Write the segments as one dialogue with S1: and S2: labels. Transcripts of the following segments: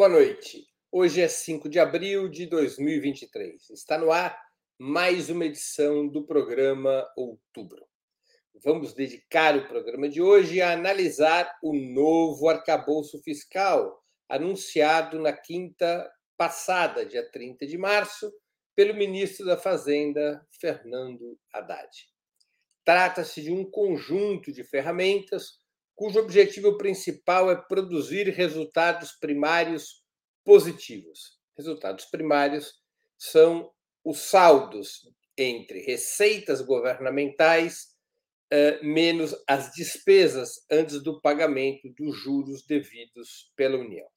S1: Boa noite. Hoje é 5 de abril de 2023. Está no ar mais uma edição do programa Outubro. Vamos dedicar o programa de hoje a analisar o novo arcabouço fiscal anunciado na quinta passada, dia 30 de março, pelo ministro da Fazenda, Fernando Haddad. Trata-se de um conjunto de ferramentas cujo objetivo principal é produzir resultados primários positivos. Resultados primários são os saldos entre receitas governamentais uh, menos as despesas antes do pagamento dos juros devidos pela União.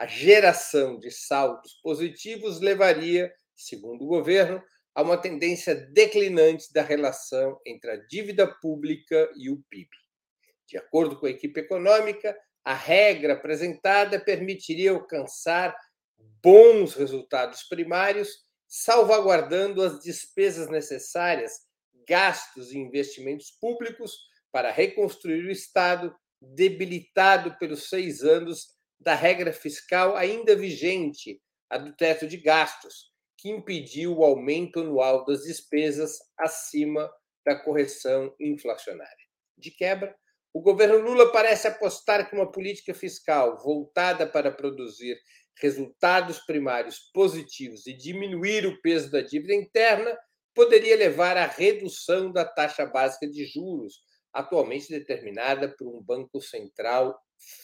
S1: A geração de saldos positivos levaria, segundo o governo, a uma tendência declinante da relação entre a dívida pública e o PIB. De acordo com a equipe econômica, a regra apresentada permitiria alcançar bons resultados primários, salvaguardando as despesas necessárias, gastos e investimentos públicos para reconstruir o Estado, debilitado pelos seis anos da regra fiscal ainda vigente, a do teto de gastos, que impediu o aumento anual das despesas acima da correção inflacionária. De quebra, o governo Lula parece apostar que uma política fiscal voltada para produzir resultados primários positivos e diminuir o peso da dívida interna poderia levar à redução da taxa básica de juros, atualmente determinada por um Banco Central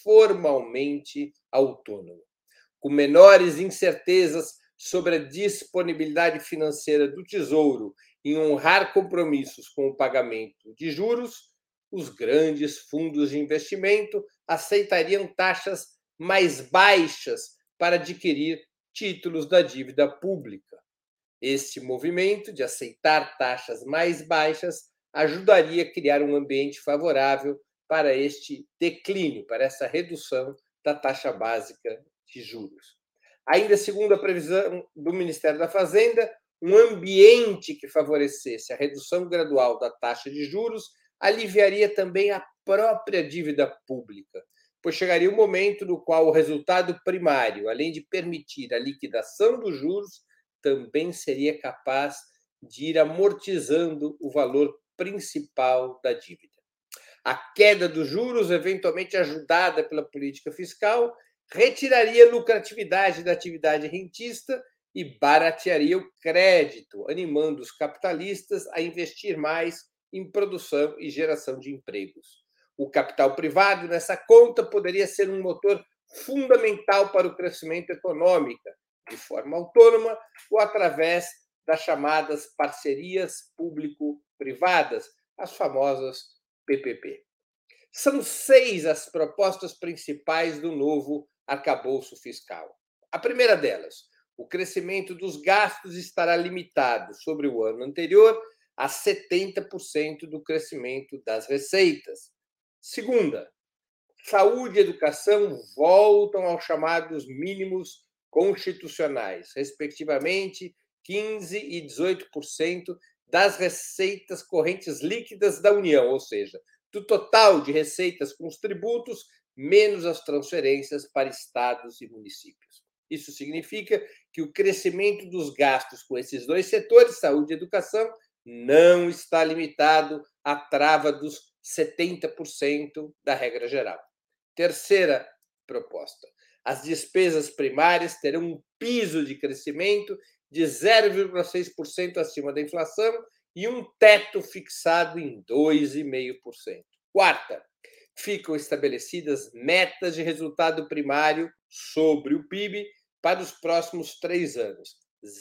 S1: formalmente autônomo. Com menores incertezas sobre a disponibilidade financeira do Tesouro em honrar compromissos com o pagamento de juros, os grandes fundos de investimento aceitariam taxas mais baixas para adquirir títulos da dívida pública. Este movimento de aceitar taxas mais baixas ajudaria a criar um ambiente favorável para este declínio, para essa redução da taxa básica de juros. Ainda segundo a previsão do Ministério da Fazenda, um ambiente que favorecesse a redução gradual da taxa de juros aliviaria também a própria dívida pública, pois chegaria o um momento no qual o resultado primário, além de permitir a liquidação dos juros, também seria capaz de ir amortizando o valor principal da dívida. A queda dos juros, eventualmente ajudada pela política fiscal, retiraria lucratividade da atividade rentista e baratearia o crédito, animando os capitalistas a investir mais em produção e geração de empregos. O capital privado nessa conta poderia ser um motor fundamental para o crescimento econômico, de forma autônoma ou através das chamadas parcerias público-privadas, as famosas PPP. São seis as propostas principais do novo arcabouço fiscal. A primeira delas, o crescimento dos gastos estará limitado sobre o ano anterior a 70% do crescimento das receitas. Segunda, saúde e educação voltam aos chamados mínimos constitucionais, respectivamente 15% e 18% das receitas correntes líquidas da União, ou seja, do total de receitas com os tributos, menos as transferências para estados e municípios. Isso significa que o crescimento dos gastos com esses dois setores, saúde e educação, não está limitado à trava dos 70% da regra geral. Terceira proposta: as despesas primárias terão um piso de crescimento de 0,6% acima da inflação e um teto fixado em 2,5%. Quarta, ficam estabelecidas metas de resultado primário sobre o PIB para os próximos três anos: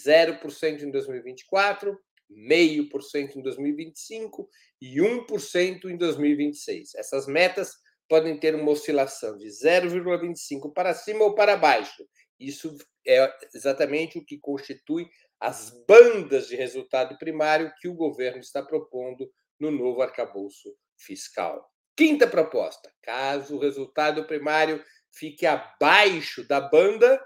S1: 0% em 2024, 0,5% em 2025 e 1% em 2026. Essas metas podem ter uma oscilação de 0,25 para cima ou para baixo. Isso é exatamente o que constitui as bandas de resultado primário que o governo está propondo no novo arcabouço fiscal. Quinta proposta: caso o resultado primário fique abaixo da banda,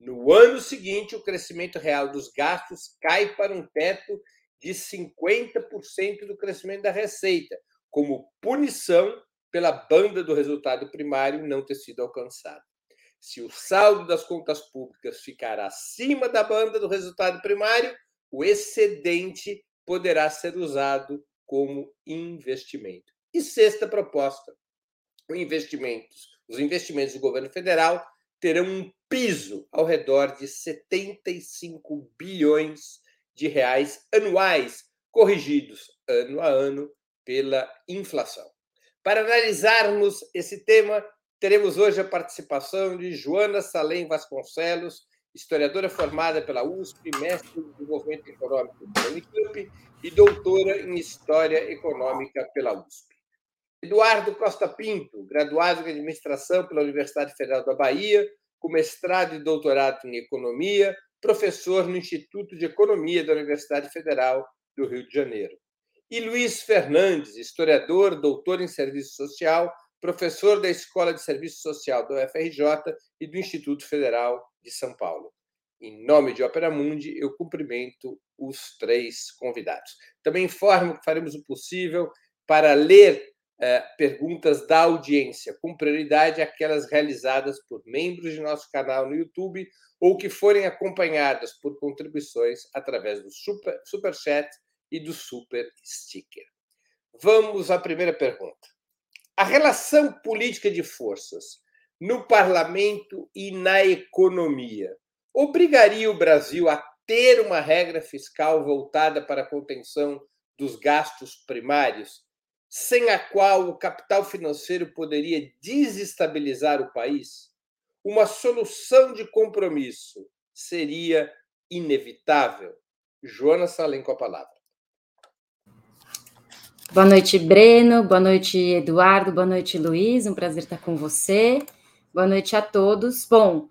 S1: no ano seguinte o crescimento real dos gastos cai para um teto de 50% do crescimento da receita, como punição pela banda do resultado primário não ter sido alcançado. Se o saldo das contas públicas ficar acima da banda do resultado primário, o excedente poderá ser usado como investimento. E sexta proposta: investimentos, os investimentos do governo federal terão um piso ao redor de 75 bilhões de reais anuais, corrigidos ano a ano pela inflação. Para analisarmos esse tema, teremos hoje a participação de Joana Salem Vasconcelos, historiadora formada pela USP, mestre em desenvolvimento econômico pela Unicamp e doutora em História Econômica pela USP. Eduardo Costa Pinto, graduado em Administração pela Universidade Federal da Bahia, com mestrado e doutorado em Economia, professor no Instituto de Economia da Universidade Federal do Rio de Janeiro. E Luiz Fernandes, historiador, doutor em Serviço Social, professor da Escola de Serviço Social da UFRJ e do Instituto Federal de São Paulo. Em nome de Opera Mundi, eu cumprimento os três convidados. Também informo que faremos o possível para ler eh, perguntas da audiência, com prioridade aquelas realizadas por membros de nosso canal no YouTube ou que forem acompanhadas por contribuições através do Super, super Chat e do Super Sticker. Vamos à primeira pergunta. A relação política de forças no parlamento e na economia obrigaria o Brasil a ter uma regra fiscal voltada para a contenção dos gastos primários, sem a qual o capital financeiro poderia desestabilizar o país? Uma solução de compromisso seria inevitável? Joana Salem com a palavra.
S2: Boa noite, Breno. Boa noite, Eduardo. Boa noite, Luiz. Um prazer estar com você. Boa noite a todos. Bom,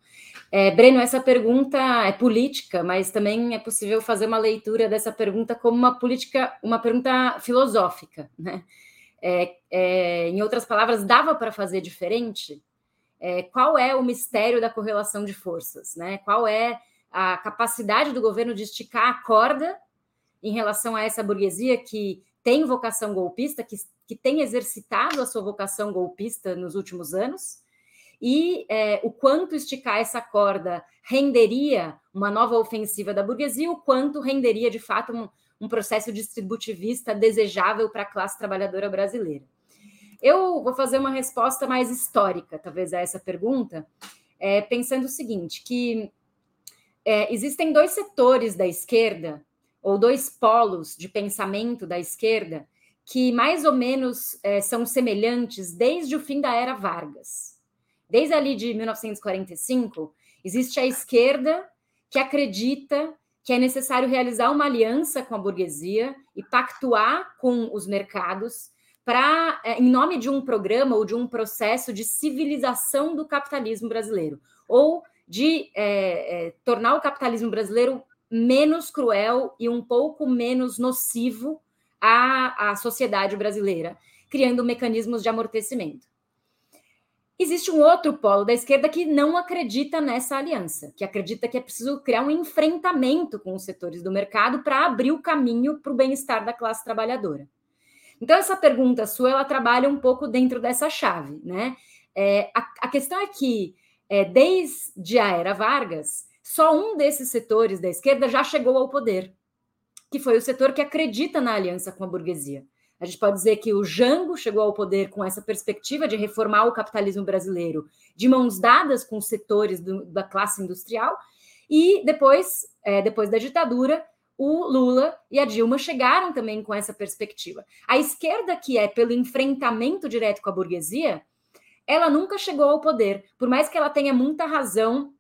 S2: é, Breno, essa pergunta é política, mas também é possível fazer uma leitura dessa pergunta como uma política, uma pergunta filosófica, né? É, é, em outras palavras, dava para fazer diferente? É, qual é o mistério da correlação de forças? Né? Qual é a capacidade do governo de esticar a corda em relação a essa burguesia que tem vocação golpista, que, que tem exercitado a sua vocação golpista nos últimos anos, e é, o quanto esticar essa corda renderia uma nova ofensiva da burguesia, o quanto renderia de fato um, um processo distributivista desejável para a classe trabalhadora brasileira. Eu vou fazer uma resposta mais histórica, talvez, a essa pergunta, é, pensando o seguinte: que é, existem dois setores da esquerda ou dois polos de pensamento da esquerda que mais ou menos é, são semelhantes desde o fim da era Vargas. Desde ali de 1945, existe a esquerda que acredita que é necessário realizar uma aliança com a burguesia e pactuar com os mercados para, é, em nome de um programa ou de um processo de civilização do capitalismo brasileiro, ou de é, é, tornar o capitalismo brasileiro menos cruel e um pouco menos nocivo à, à sociedade brasileira, criando mecanismos de amortecimento. Existe um outro polo da esquerda que não acredita nessa aliança, que acredita que é preciso criar um enfrentamento com os setores do mercado para abrir o caminho para o bem-estar da classe trabalhadora. Então, essa pergunta sua, ela trabalha um pouco dentro dessa chave, né? É, a, a, questão é que, é, desde a era Vargas, só um desses setores da esquerda já chegou ao poder, que foi o setor que acredita na aliança com a burguesia. A gente pode dizer que o Jango chegou ao poder com essa perspectiva de reformar o capitalismo brasileiro de mãos dadas com os setores do, da classe industrial, e depois, é, depois da ditadura, o Lula e a Dilma chegaram também com essa perspectiva. A esquerda, que é pelo enfrentamento direto com a burguesia, ela nunca chegou ao poder, por mais que ela tenha muita razão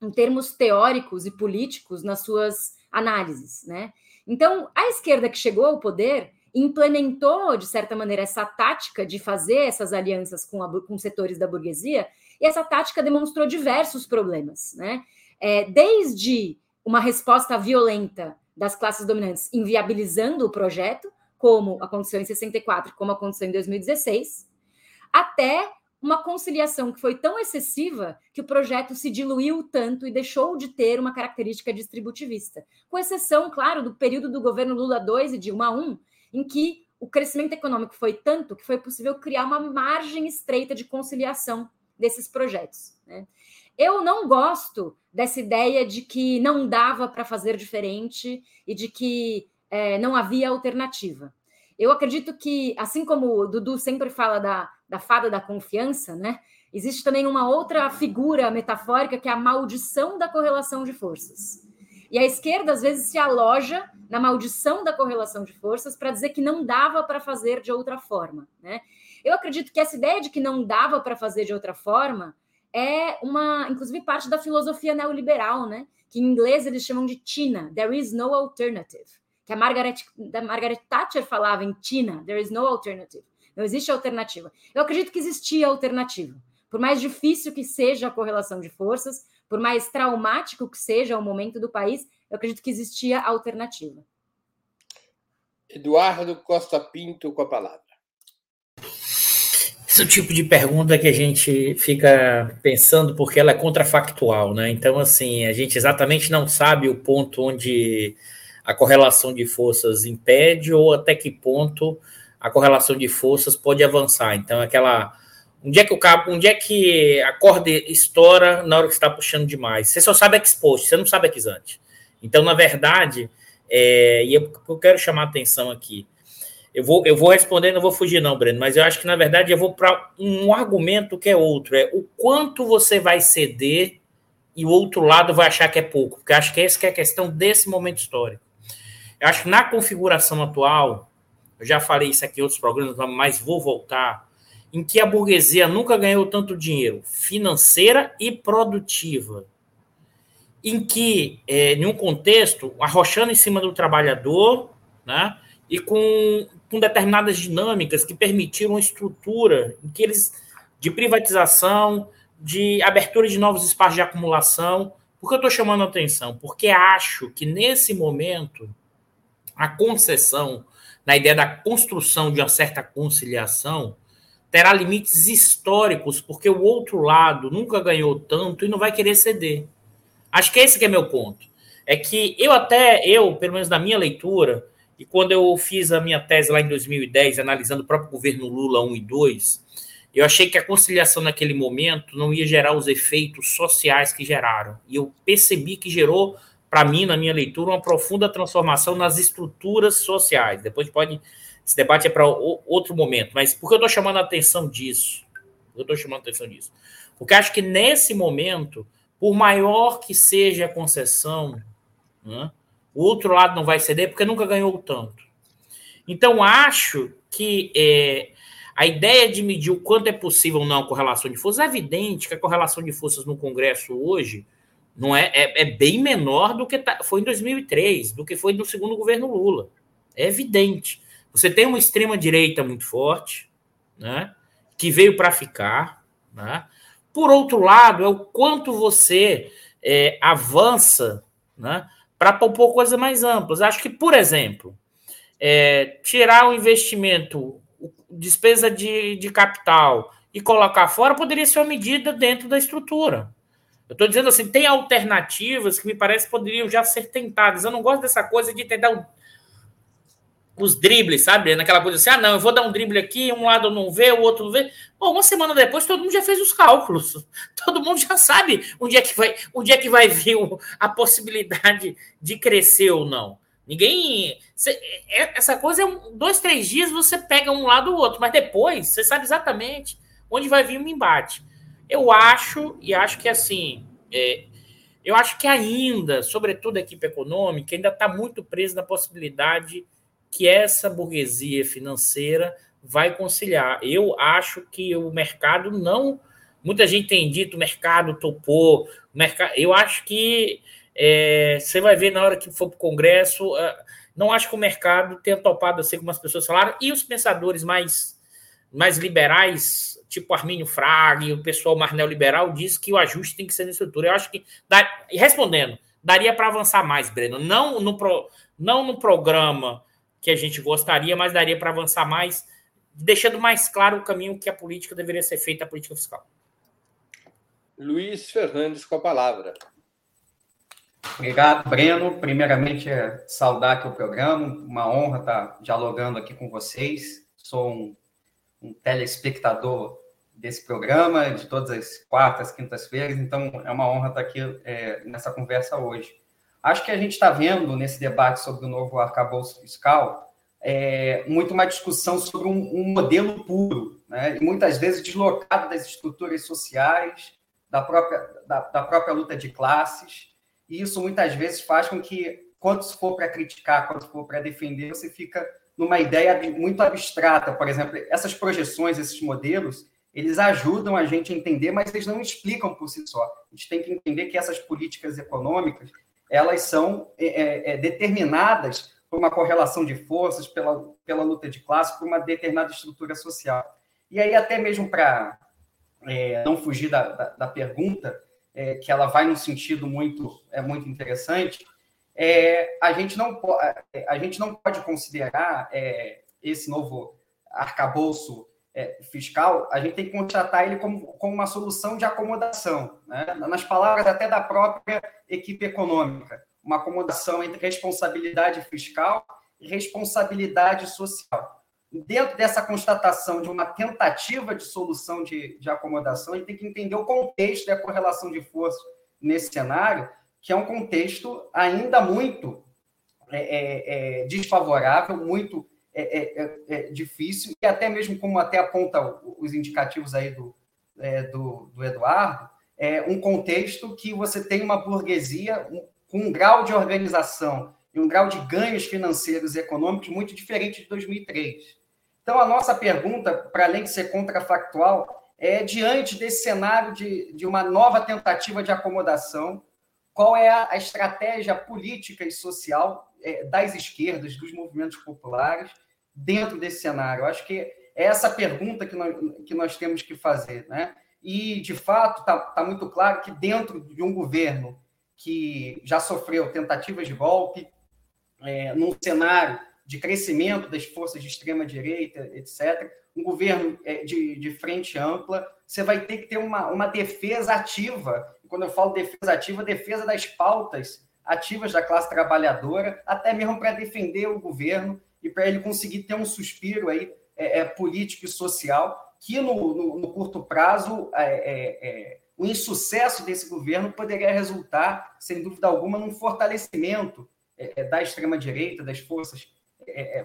S2: em termos teóricos e políticos nas suas análises, né? Então, a esquerda que chegou ao poder implementou, de certa maneira, essa tática de fazer essas alianças com, a, com setores da burguesia, e essa tática demonstrou diversos problemas, né? É, desde uma resposta violenta das classes dominantes inviabilizando o projeto, como aconteceu em 64, como aconteceu em 2016, até uma conciliação que foi tão excessiva que o projeto se diluiu tanto e deixou de ter uma característica distributivista. Com exceção, claro, do período do governo Lula II e Dilma I, em que o crescimento econômico foi tanto que foi possível criar uma margem estreita de conciliação desses projetos. Né? Eu não gosto dessa ideia de que não dava para fazer diferente e de que é, não havia alternativa. Eu acredito que, assim como o Dudu sempre fala da, da fada da confiança, né? Existe também uma outra figura metafórica que é a maldição da correlação de forças. E a esquerda, às vezes, se aloja na maldição da correlação de forças para dizer que não dava para fazer de outra forma. Né? Eu acredito que essa ideia de que não dava para fazer de outra forma é uma, inclusive, parte da filosofia neoliberal, né? que em inglês eles chamam de TINA, There is no alternative, que a Margaret, da Margaret Thatcher falava em TINA, There is no alternative, não existe alternativa. Eu acredito que existia alternativa. Por mais difícil que seja a correlação de forças, por mais traumático que seja o momento do país, eu acredito que existia alternativa.
S1: Eduardo Costa Pinto com a palavra.
S3: Esse é o tipo de pergunta que a gente fica pensando porque ela é contrafactual, né? Então, assim, a gente exatamente não sabe o ponto onde a correlação de forças impede ou até que ponto a correlação de forças pode avançar. Então, aquela Onde é que o cabo, onde é que a corda estoura na hora que está puxando demais? Você só sabe exposto, você não sabe exante. Então, na verdade, é, e eu, eu quero chamar a atenção aqui. Eu vou, eu vou responder, não vou fugir, não, Breno, mas eu acho que, na verdade, eu vou para um argumento que é outro: é o quanto você vai ceder e o outro lado vai achar que é pouco, porque acho que essa que é a questão desse momento histórico. Eu acho que na configuração atual, eu já falei isso aqui em outros programas, mas vou voltar em que a burguesia nunca ganhou tanto dinheiro, financeira e produtiva, em que, é, em um contexto, arrochando em cima do trabalhador, né, e com, com determinadas dinâmicas que permitiram uma estrutura em que eles, de privatização, de abertura de novos espaços de acumulação. Por que eu estou chamando a atenção? Porque acho que, nesse momento, a concessão, na ideia da construção de uma certa conciliação, terá limites históricos, porque o outro lado nunca ganhou tanto e não vai querer ceder. Acho que esse que é meu ponto. É que eu até, eu, pelo menos na minha leitura, e quando eu fiz a minha tese lá em 2010, analisando o próprio governo Lula 1 e 2, eu achei que a conciliação naquele momento não ia gerar os efeitos sociais que geraram. E eu percebi que gerou, para mim, na minha leitura, uma profunda transformação nas estruturas sociais. Depois pode esse debate é para outro momento. Mas por que eu estou chamando a atenção disso? Eu estou chamando a atenção disso. Porque acho que nesse momento, por maior que seja a concessão, né, o outro lado não vai ceder porque nunca ganhou tanto. Então, acho que é, a ideia de medir o quanto é possível ou não a correlação de forças é evidente que a correlação de forças no Congresso hoje não é, é, é bem menor do que tá, foi em 2003, do que foi no segundo governo Lula. É evidente. Você tem uma extrema-direita muito forte, né, que veio para ficar. Né? Por outro lado, é o quanto você é, avança né, para propor coisas mais amplas. Acho que, por exemplo, é, tirar o investimento, despesa de, de capital e colocar fora poderia ser uma medida dentro da estrutura. Eu estou dizendo assim, tem alternativas que me parece poderiam já ser tentadas. Eu não gosto dessa coisa de tentar os dribles, sabe? Naquela coisa assim, ah, não, eu vou dar um drible aqui, um lado não vê, o outro não vê. Bom, uma semana depois todo mundo já fez os cálculos. Todo mundo já sabe onde é que vai, onde é que vai vir a possibilidade de crescer ou não. Ninguém. É, essa coisa é um, dois, três dias você pega um lado ou outro, mas depois você sabe exatamente onde vai vir o embate. Eu acho, e acho que assim, é, eu acho que ainda, sobretudo a equipe econômica, ainda está muito presa na possibilidade que essa burguesia financeira vai conciliar. Eu acho que o mercado não. Muita gente tem dito o mercado topou. Mercado, eu acho que é, você vai ver na hora que for para o Congresso. Uh, não acho que o mercado tenha topado assim como as pessoas falaram. E os pensadores mais, mais liberais, tipo Armínio Fraga e o pessoal mais neoliberal, diz que o ajuste tem que ser na estrutura. Eu acho que. Dá, respondendo, daria para avançar mais, Breno. Não no, pro, não no programa que a gente gostaria, mas daria para avançar mais, deixando mais claro o caminho que a política deveria ser feita, a política fiscal.
S1: Luiz Fernandes com a palavra.
S4: Obrigado, Breno. Primeiramente, é saudar aqui o programa, uma honra estar dialogando aqui com vocês. Sou um, um telespectador desse programa, de todas as quartas, quintas-feiras. Então, é uma honra estar aqui é, nessa conversa hoje. Acho que a gente está vendo nesse debate sobre o novo arcabouço fiscal é, muito uma discussão sobre um, um modelo puro, né? e muitas vezes deslocado das estruturas sociais, da própria, da, da própria luta de classes. E isso muitas vezes faz com que, quando se for para criticar, quando for para defender, você fica numa ideia muito abstrata. Por exemplo, essas projeções, esses modelos, eles ajudam a gente a entender, mas eles não explicam por si só. A gente tem que entender que essas políticas econômicas elas são é, é, é, determinadas por uma correlação de forças, pela, pela luta de classe, por uma determinada estrutura social. E aí, até mesmo para é, não fugir da, da, da pergunta, é, que ela vai num sentido muito, é, muito interessante, é, a, gente não, a gente não pode considerar é, esse novo arcabouço é, fiscal, a gente tem que contratar ele como, como uma solução de acomodação, né? nas palavras até da própria equipe econômica, uma acomodação entre responsabilidade fiscal e responsabilidade social. Dentro dessa constatação de uma tentativa de solução de, de acomodação, a gente tem que entender o contexto da correlação de força nesse cenário, que é um contexto ainda muito é, é, é desfavorável, muito é é, é, difícil, e até mesmo como até aponta os indicativos aí do, do, do, Eduardo, é um contexto que você tem uma burguesia com um grau de organização e um grau de ganhos financeiros e econômicos muito diferente de 2003. Então, a nossa pergunta, para além de ser contrafactual, é diante desse cenário de, de uma nova tentativa de acomodação, qual é a, a estratégia política e social é, das esquerdas, dos movimentos populares, dentro desse cenário? Eu acho que é essa pergunta que nós, que nós temos que fazer. Né? E, de fato, está tá muito claro que dentro de um governo que já sofreu tentativas de golpe, é, num cenário de crescimento das forças de extrema-direita, etc., um governo é, de, de frente ampla, você vai ter que ter uma, uma defesa ativa. Quando eu falo defesa ativa, defesa das pautas ativas da classe trabalhadora, até mesmo para defender o governo e para ele conseguir ter um suspiro aí é, é, político e social que no, no, no curto prazo é, é, é o insucesso desse governo poderia resultar, sem dúvida alguma, num fortalecimento é, da extrema direita, das forças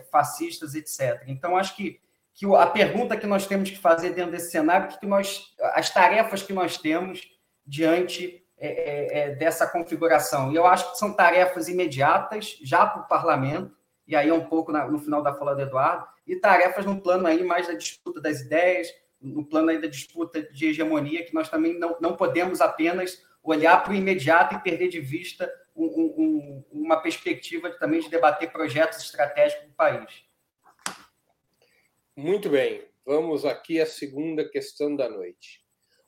S4: fascistas, etc. Então acho que que a pergunta que nós temos que fazer dentro desse cenário, que nós, as tarefas que nós temos diante é, é, dessa configuração. E eu acho que são tarefas imediatas, já para o parlamento, e aí um pouco na, no final da fala do Eduardo, e tarefas no plano aí mais da disputa das ideias, no plano aí da disputa de hegemonia, que nós também não, não podemos apenas olhar para o imediato e perder de vista um, um, uma perspectiva também de debater projetos estratégicos do país.
S1: Muito bem, vamos aqui à segunda questão da noite.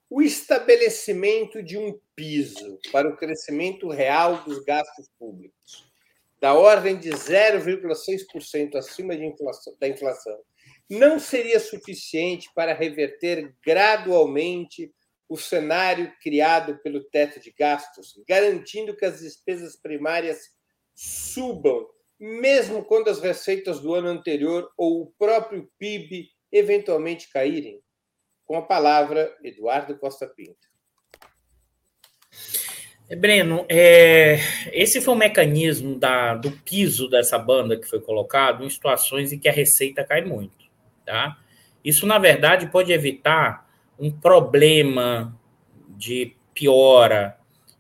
S1: O estabelecimento de um piso para o crescimento real dos gastos públicos da ordem de 0,6% acima inflação, da inflação, não seria suficiente para reverter gradualmente o cenário criado pelo teto de gastos, garantindo que as despesas primárias subam, mesmo quando as receitas do ano anterior ou o próprio PIB eventualmente caírem? Com a palavra, Eduardo Costa Pinto.
S3: Breno, é, esse foi o mecanismo da, do piso dessa banda que foi colocado em situações em que a receita cai muito. Tá? Isso, na verdade, pode evitar um problema de piora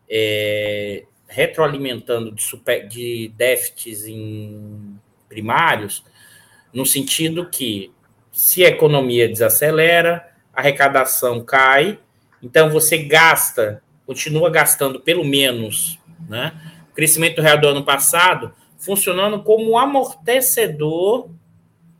S3: é, retroalimentando de, super, de déficits em primários, no sentido que, se a economia desacelera, a arrecadação cai, então você gasta continua gastando pelo menos, né? O crescimento real do ano passado funcionando como amortecedor,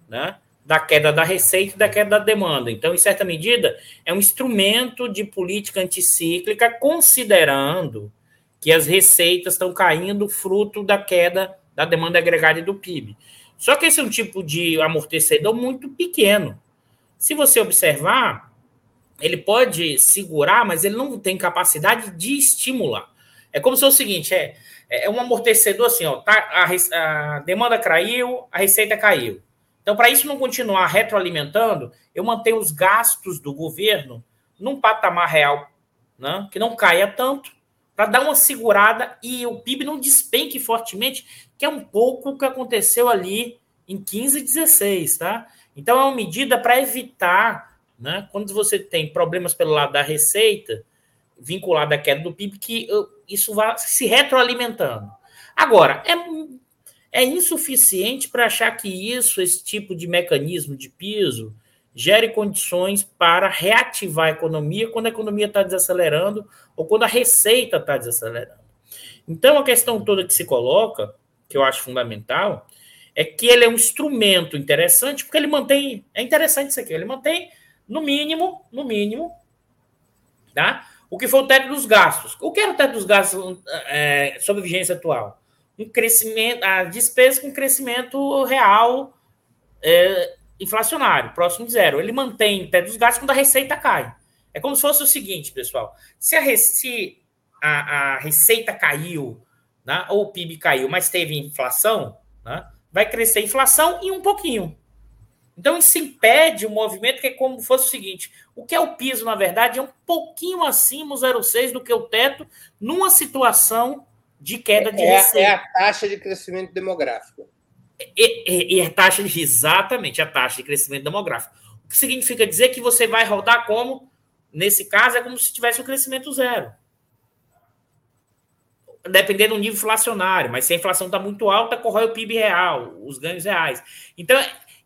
S3: né? Da queda da receita e da queda da demanda. Então, em certa medida, é um instrumento de política anticíclica, considerando que as receitas estão caindo fruto da queda da demanda agregada e do PIB. Só que esse é um tipo de amortecedor muito pequeno. Se você observar, ele pode segurar, mas ele não tem capacidade de estimular. É como se fosse o seguinte: é, é um amortecedor assim, ó, tá, a, a demanda caiu, a receita caiu. Então, para isso não continuar retroalimentando, eu mantenho os gastos do governo num patamar real, né, que não caia tanto, para dar uma segurada e o PIB não despenque fortemente, que é um pouco o que aconteceu ali em 15 e 16, tá? Então é uma medida para evitar, né, quando você tem problemas pelo lado da receita, vinculado à queda do PIB, que uh, isso vá se retroalimentando. Agora, é, é insuficiente para achar que isso, esse tipo de mecanismo de piso, gere condições para reativar a economia quando a economia está desacelerando ou quando a receita está desacelerando. Então, a questão toda que se coloca, que eu acho fundamental, é que ele é um instrumento interessante, porque ele mantém. É interessante isso aqui, ele mantém, no mínimo, no mínimo, tá? O que foi o teto dos gastos. O que era o teto dos gastos é, sob vigência atual? Um crescimento, a despesa com crescimento real é, inflacionário, próximo de zero. Ele mantém o teto dos gastos quando a receita cai. É como se fosse o seguinte, pessoal: se a, se a, a receita caiu, né, ou o PIB caiu, mas teve inflação, né, vai crescer inflação e um pouquinho. Então isso impede o movimento que é como fosse o seguinte: o que é o piso, na verdade, é um pouquinho acima o 0,6 do que o teto, numa situação de queda de
S1: é,
S3: receita.
S1: É a taxa de crescimento demográfico.
S3: E, e, e a taxa de, exatamente a taxa de crescimento demográfico. O que significa dizer que você vai rodar como Nesse caso, é como se tivesse um crescimento zero. Dependendo do nível inflacionário, mas se a inflação está muito alta, corrói o PIB real, os ganhos reais. Então,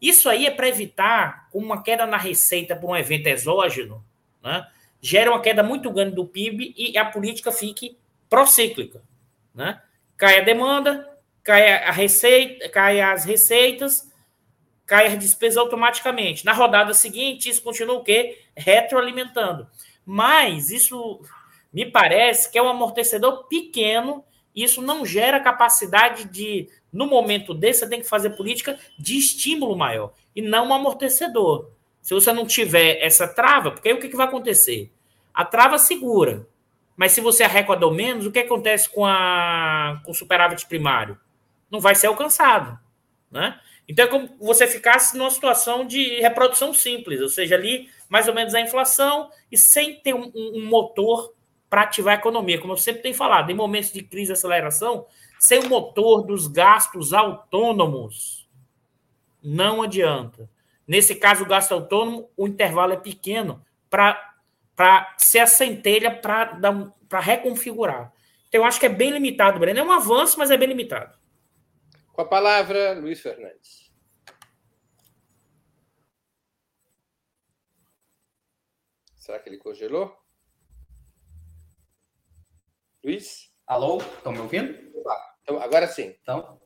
S3: isso aí é para evitar uma queda na receita por um evento exógeno, né? gera uma queda muito grande do PIB e a política fique procíclica. Né? Cai a demanda, cai a receita, cai as receitas, cai a despesa automaticamente. Na rodada seguinte, isso continua o quê? Retroalimentando. Mas isso me parece que é um amortecedor pequeno, isso não gera capacidade de, no momento desse, você tem que fazer política de estímulo maior, e não um amortecedor. Se você não tiver essa trava, porque aí o que, que vai acontecer? A trava segura. Mas se você arrecadou menos, o que acontece com, a, com o superávit primário? Não vai ser alcançado. Né? Então é como você ficasse numa situação de reprodução simples, ou seja, ali mais ou menos a inflação e sem ter um, um motor para ativar a economia. Como eu sempre tenho falado, em momentos de crise e aceleração, sem o motor dos gastos autônomos, não adianta. Nesse caso, o gasto autônomo, o intervalo é pequeno para ser a centelha para reconfigurar. Então, eu acho que é bem limitado, Breno. É um avanço, mas é bem limitado.
S1: Com a palavra, Luiz Fernandes. Será que ele congelou? Luiz?
S4: Alô, estão me ouvindo?
S1: Então, agora sim.
S4: Então,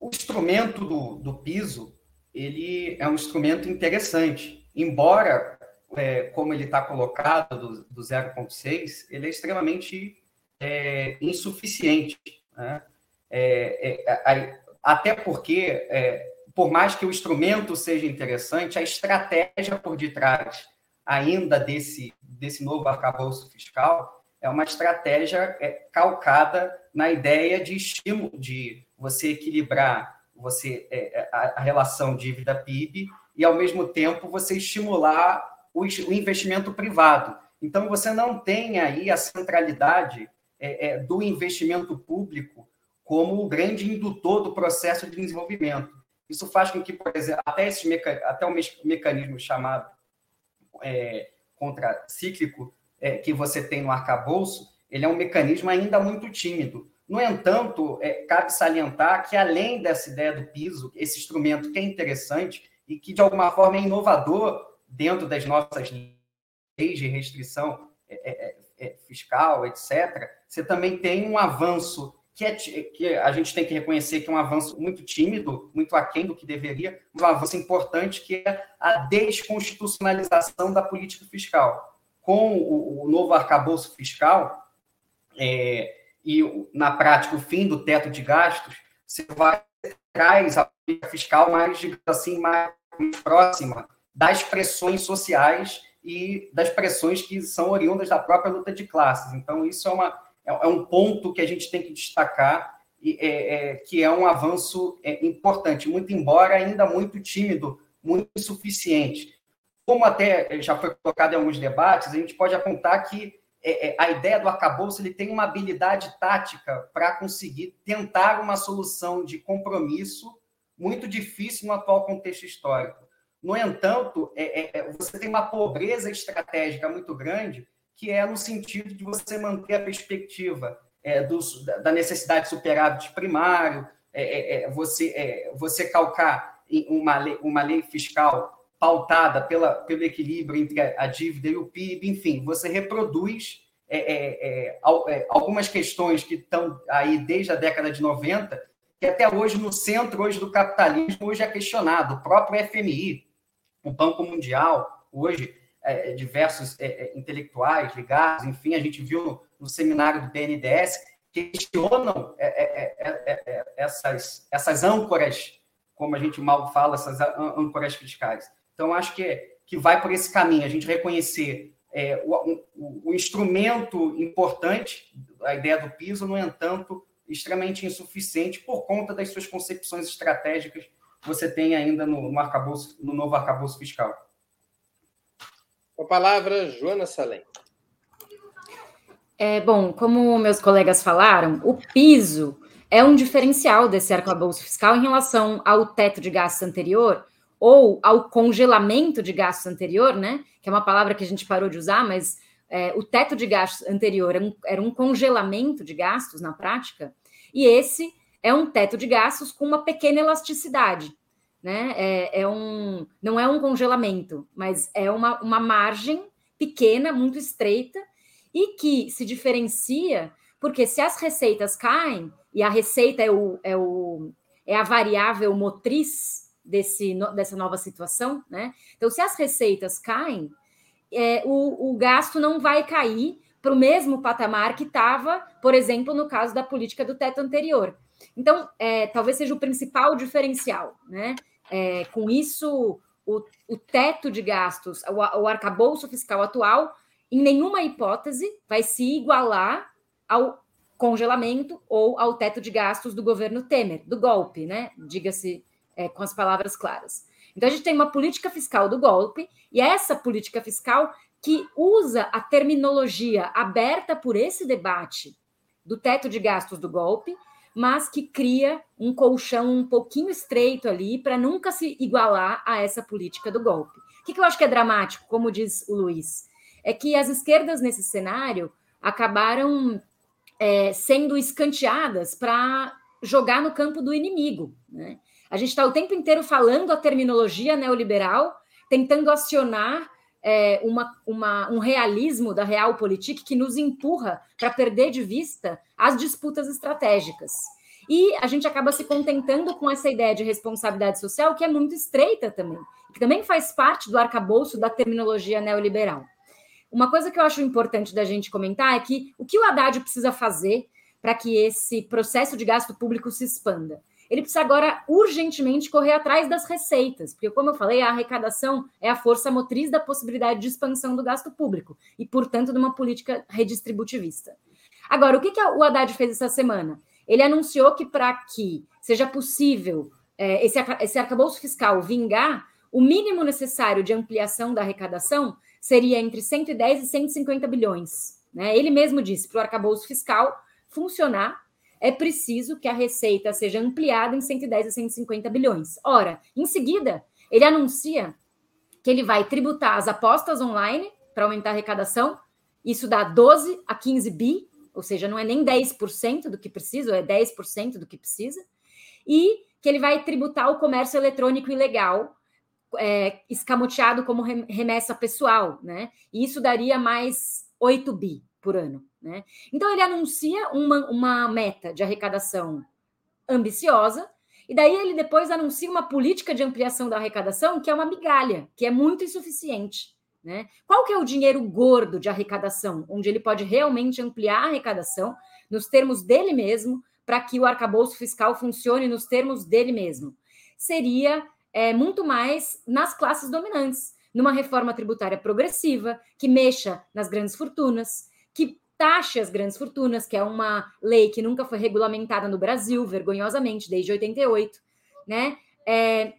S4: o instrumento do, do piso, ele é um instrumento interessante. Embora, é, como ele está colocado do, do 0,6, ele é extremamente é, insuficiente. Né? É, é, até porque, é, por mais que o instrumento seja interessante, a estratégia por detrás ainda desse, desse novo arcabouço fiscal é uma estratégia é, calcada na ideia de estímulo, de você equilibrar você é, a, a, relação dívida-PIB e, ao mesmo tempo, você estimular o, investimento privado. Então, você não tem aí a centralidade é, do investimento público como o grande indutor do processo de desenvolvimento. Isso faz com que, por exemplo, até, esse meca... até o mecanismo chamado é, contracíclico é, que você tem no arcabouço, ele é um mecanismo ainda muito tímido. No entanto, é, cabe salientar que, além dessa ideia do piso, esse instrumento que é interessante e que, de alguma forma, é inovador dentro das nossas leis de restrição é, é, é, fiscal, etc., você também tem um avanço que, é, que a gente tem que reconhecer que é um avanço muito tímido, muito aquém do que deveria, um avanço importante, que é a desconstitucionalização da política fiscal. Com o, o novo arcabouço fiscal é, e, na prática, o fim do teto de gastos, você vai traz a fiscal mais, digamos assim, mais próxima das pressões sociais e das pressões que são oriundas da própria luta de classes. Então, isso é uma é, é um ponto que a gente tem que destacar é, é, que é um avanço é, importante, muito embora ainda muito tímido, muito insuficiente. Como até já foi colocado em alguns debates, a gente pode apontar que é, é, a ideia do arcabouço ele tem uma habilidade tática para conseguir tentar uma solução de compromisso muito difícil no atual contexto histórico. No entanto, é, é, você tem uma pobreza estratégica muito grande, que é no sentido de você manter a perspectiva é, dos, da necessidade de superávit primário, é, é, você, você calcar uma lei, uma lei fiscal pautada pela, pelo equilíbrio entre a, dívida e o PIB, enfim, você reproduz algumas questões que estão aí desde a década de 90, que até hoje no centro hoje do capitalismo hoje é questionado. O próprio FMI, o Banco Mundial, hoje é, diversos é, é, intelectuais ligados, enfim, a gente viu no, no seminário do BNDES, questionam é, é, essas, essas âncoras, como a gente mal fala, essas âncoras fiscais. Então, acho que, que vai por esse caminho, a gente reconhecer o, o, o instrumento importante, a ideia do piso, no entanto, extremamente insuficiente por conta das suas concepções estratégicas que você tem ainda no, no, arcabouço, no novo arcabouço fiscal.
S1: Com a palavra, Joana Salem.
S2: É, bom, como meus colegas falaram, o piso é um diferencial desse arcabouço fiscal em relação ao teto de gastos anterior ou ao congelamento de gastos anterior, né? Que é uma palavra que a gente parou de usar, mas é, o teto de gastos anterior era um, era um congelamento de gastos na prática, e esse é um teto de gastos com uma pequena elasticidade né? É, é, um, não é um congelamento, mas é uma, uma margem pequena, muito estreita, e que se diferencia, porque se as receitas caem, e a receita é, o, é, o, é a variável motriz desse, dessa nova situação, né? Então, se as receitas caem, é, o, o gasto não vai cair para o mesmo patamar que estava, por exemplo, no caso da política do teto anterior. Então, é, talvez seja o principal diferencial, né? É, com isso, o, o, teto de gastos, o, o arcabouço fiscal atual, em nenhuma hipótese vai se igualar ao congelamento ou ao teto de gastos do governo Temer, do golpe, né? Diga-se é, com as palavras claras. Então, a gente tem uma política fiscal do golpe, e essa política fiscal que usa a terminologia aberta por esse debate do teto de gastos do golpe mas que cria um colchão um pouquinho estreito ali para nunca se igualar a essa política do golpe. O que, que eu acho que é dramático, como diz o Luiz? É que as esquerdas nesse cenário acabaram é, sendo escanteadas para jogar no campo do inimigo. Né? A gente está o tempo inteiro falando a terminologia neoliberal, tentando acionar é, uma, uma, um realismo da realpolitik que nos empurra para perder de vista as disputas estratégicas. E a gente acaba se contentando com essa ideia de responsabilidade social, que é muito estreita também, que também faz parte do arcabouço da terminologia neoliberal. Uma coisa que eu acho importante da gente comentar é que o que o Haddad precisa fazer para que esse processo de gasto público se expanda? Ele precisa agora urgentemente correr atrás das receitas, porque, como eu falei, a arrecadação é a força motriz da possibilidade de expansão do gasto público e, portanto, de uma política redistributivista. Agora, o que, que o Haddad fez essa semana? Ele anunciou que, para que seja possível é, esse, esse arcabouço fiscal vingar, o mínimo necessário de ampliação da arrecadação seria entre 110 e 150 bilhões. Né? Ele mesmo disse para o arcabouço fiscal funcionar é preciso que a receita seja ampliada em 110 a 150 bilhões. Ora, em seguida, ele anuncia que ele vai tributar as apostas online para aumentar a arrecadação. Isso dá 12 a 15 bi, ou seja, não é nem 10% do que precisa, é 10% do que precisa. E que ele vai tributar o comércio eletrônico ilegal, é, escamoteado como remessa pessoal, né? E isso daria mais 8 bi por ano. Né? Então, ele anuncia uma, uma meta de arrecadação ambiciosa, e daí ele depois anuncia uma política de ampliação da arrecadação que é uma migalha, que é muito insuficiente. Né? Qual que é o dinheiro gordo de arrecadação, onde ele pode realmente ampliar a arrecadação nos termos dele mesmo, para que o arcabouço fiscal funcione nos termos dele mesmo? Seria é, muito mais nas classes dominantes, numa reforma tributária progressiva, que mexa nas grandes fortunas, que taxe às grandes fortunas, que é uma lei que nunca foi regulamentada no Brasil, vergonhosamente, desde 88, né? É,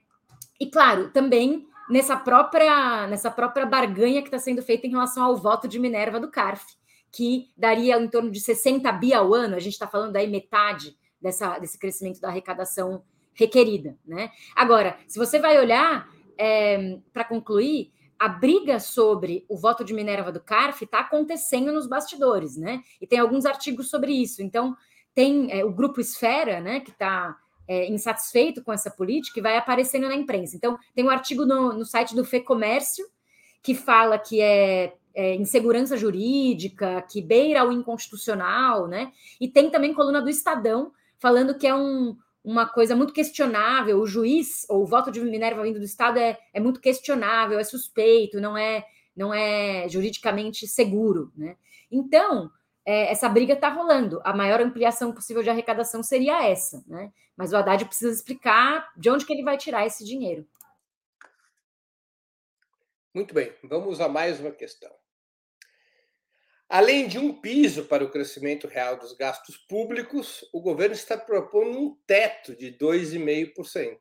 S2: e claro, também nessa própria nessa própria barganha que está sendo feita em relação ao voto de Minerva do CARF, que daria em torno de 60 bi ao ano, a gente está falando aí metade dessa, desse crescimento da arrecadação requerida, né? Agora, se você vai olhar é, para concluir, a briga sobre o voto de Minerva do CARF está acontecendo nos bastidores, né? E tem alguns artigos sobre isso. Então, tem é, o grupo Esfera, né, que está é, insatisfeito com essa política e vai aparecendo na imprensa. Então, tem um artigo no, no site do FEComércio que fala que é, é, insegurança jurídica, que beira o inconstitucional, né? E tem também coluna do Estadão falando que é um, uma coisa muito questionável. O juiz, ou o voto de Minerva vindo do Estado é, é muito questionável, é suspeito, não é, não é juridicamente seguro. Né? Então, é, essa briga está rolando. A maior ampliação possível de arrecadação seria essa. Né? Mas o Haddad precisa explicar de onde que ele vai tirar esse dinheiro.
S1: Muito bem, vamos a mais uma questão. Além de um piso para o crescimento real dos gastos públicos, o governo está propondo um teto de 2,5%.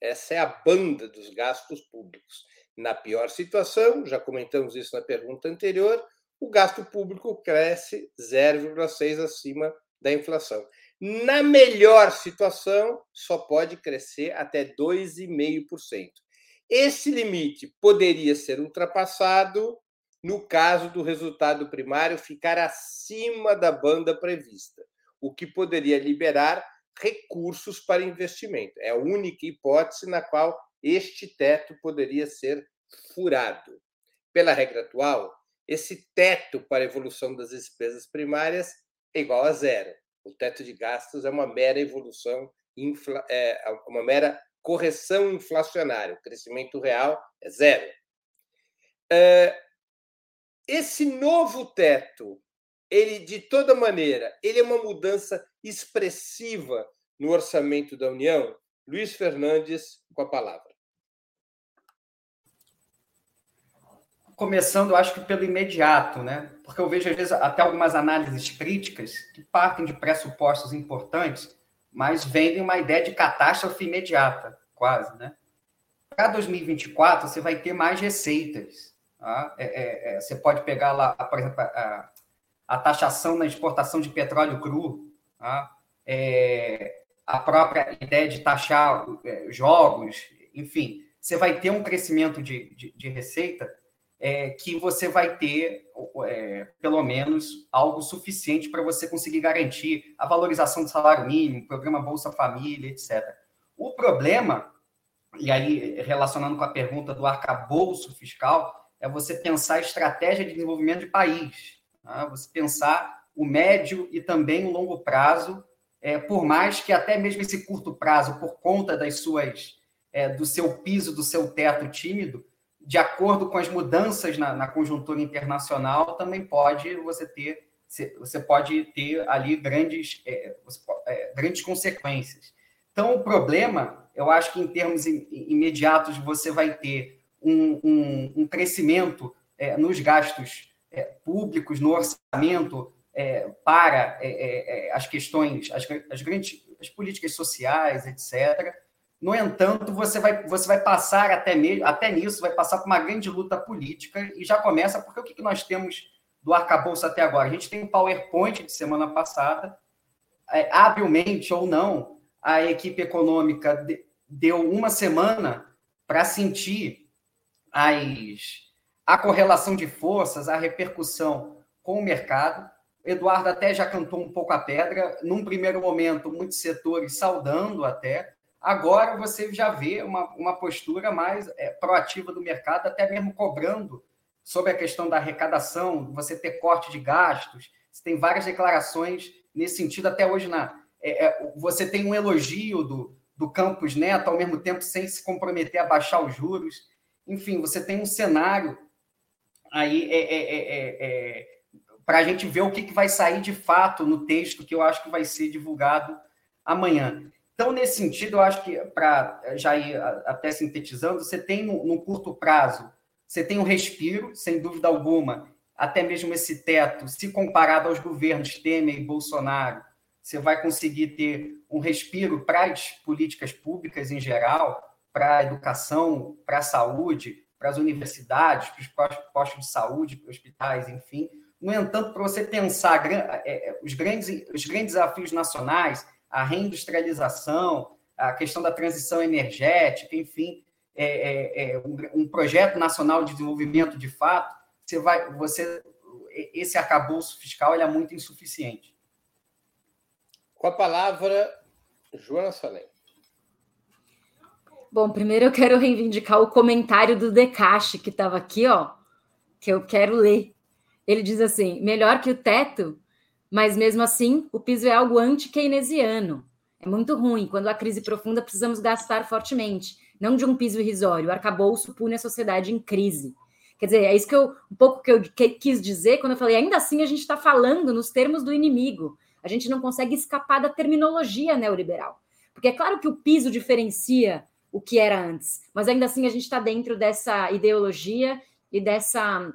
S1: Essa é a banda dos gastos públicos. Na pior situação, já comentamos isso na pergunta anterior, o gasto público cresce 0,6 acima da inflação. Na melhor situação, só pode crescer até 2,5%. Esse limite poderia ser ultrapassado no caso do resultado primário ficar acima da banda prevista, o que poderia liberar recursos para investimento. É a única hipótese na qual este teto poderia ser furado. Pela regra atual, esse teto para a evolução das despesas primárias é igual a zero. O teto de gastos é uma mera evolução, é uma mera correção inflacionária. O crescimento real é zero. Esse novo teto, ele de toda maneira, ele é uma mudança expressiva no orçamento da União. Luiz Fernandes, com a palavra.
S4: Começando, acho que pelo imediato, né? Porque eu vejo, às vezes, até algumas análises críticas que partem de pressupostos importantes, mas vendem uma ideia de catástrofe imediata, quase, né? Para 2024, você vai ter mais receitas Tá? É, é, é, você pode pegar lá, por exemplo, a, a, taxação na exportação de petróleo cru, tá? é, a própria ideia de taxar é, jogos, enfim, você vai ter um crescimento de, de, de receita é, que você vai ter, pelo menos, algo suficiente para você conseguir garantir a valorização do salário mínimo, programa Bolsa Família, etc. O problema, e aí relacionando com a pergunta do arcabouço fiscal, é você pensar a estratégia de desenvolvimento de país, tá? você pensar o médio e também o longo prazo, é, por mais que até mesmo esse curto prazo, por conta das suas, é, do seu piso, do seu teto tímido, de acordo com as mudanças na, na conjuntura internacional, também pode você ter você pode ter ali grandes, é, é, grandes consequências. Então, o problema, eu acho que em termos imediatos, você vai ter um, um, um crescimento é, nos gastos é, públicos, no orçamento é, para é, é, as questões, as, as grandes as políticas sociais, etc. No entanto, você vai, você vai passar até, mesmo, até nisso, vai passar por uma grande luta política e já começa, porque o que, que nós temos do arcabouço até agora? A gente tem um PowerPoint de semana passada, é, habilmente ou não, a equipe econômica de, deu uma semana para sentir as, a correlação de forças, a repercussão com o mercado. Eduardo até já cantou um pouco a pedra, num primeiro momento, muitos setores saudando até. Agora você já vê uma, uma postura mais é, proativa do mercado, até mesmo cobrando sobre a questão da arrecadação, você ter corte de gastos. Você tem várias declarações nesse sentido, até hoje na, é, é, você tem um elogio do, do Campos Neto, ao mesmo tempo sem se comprometer a baixar os juros. Enfim, você tem um cenário aí é, é, é, é para a gente ver o que, que vai sair de fato no texto que eu acho que vai ser divulgado amanhã. Então, nesse sentido, eu acho que, para já ir até sintetizando, você tem no, no, curto prazo, você tem um respiro, sem dúvida alguma, até mesmo esse teto, se comparado aos governos Temer e Bolsonaro, você vai conseguir ter um respiro para as políticas públicas em geral, para a educação, para a saúde, para as universidades, para os postos de saúde, para os hospitais, enfim. No entanto, para você pensar é, é, os grandes, os grandes desafios nacionais, a reindustrialização, a questão da transição energética, enfim, é, é, é um, um, projeto nacional de desenvolvimento de fato, você vai, você, esse arcabouço fiscal é muito insuficiente.
S1: Com a palavra, Joana Salem.
S2: Bom, primeiro eu quero reivindicar o comentário do Decache, que estava aqui, ó, que eu quero ler. Ele diz assim: melhor que o teto, mas mesmo assim o piso é algo anti-keynesiano. É muito ruim. Quando há crise profunda, precisamos gastar fortemente, não de um piso irrisório. O arcabouço pune a sociedade em crise. Quer dizer, é isso que eu um pouco que eu quis dizer quando eu falei, ainda assim a gente está falando nos termos do inimigo. A gente não consegue escapar da terminologia neoliberal. Porque é claro que o piso diferencia o que era antes, mas ainda assim a gente está dentro dessa ideologia e dessa,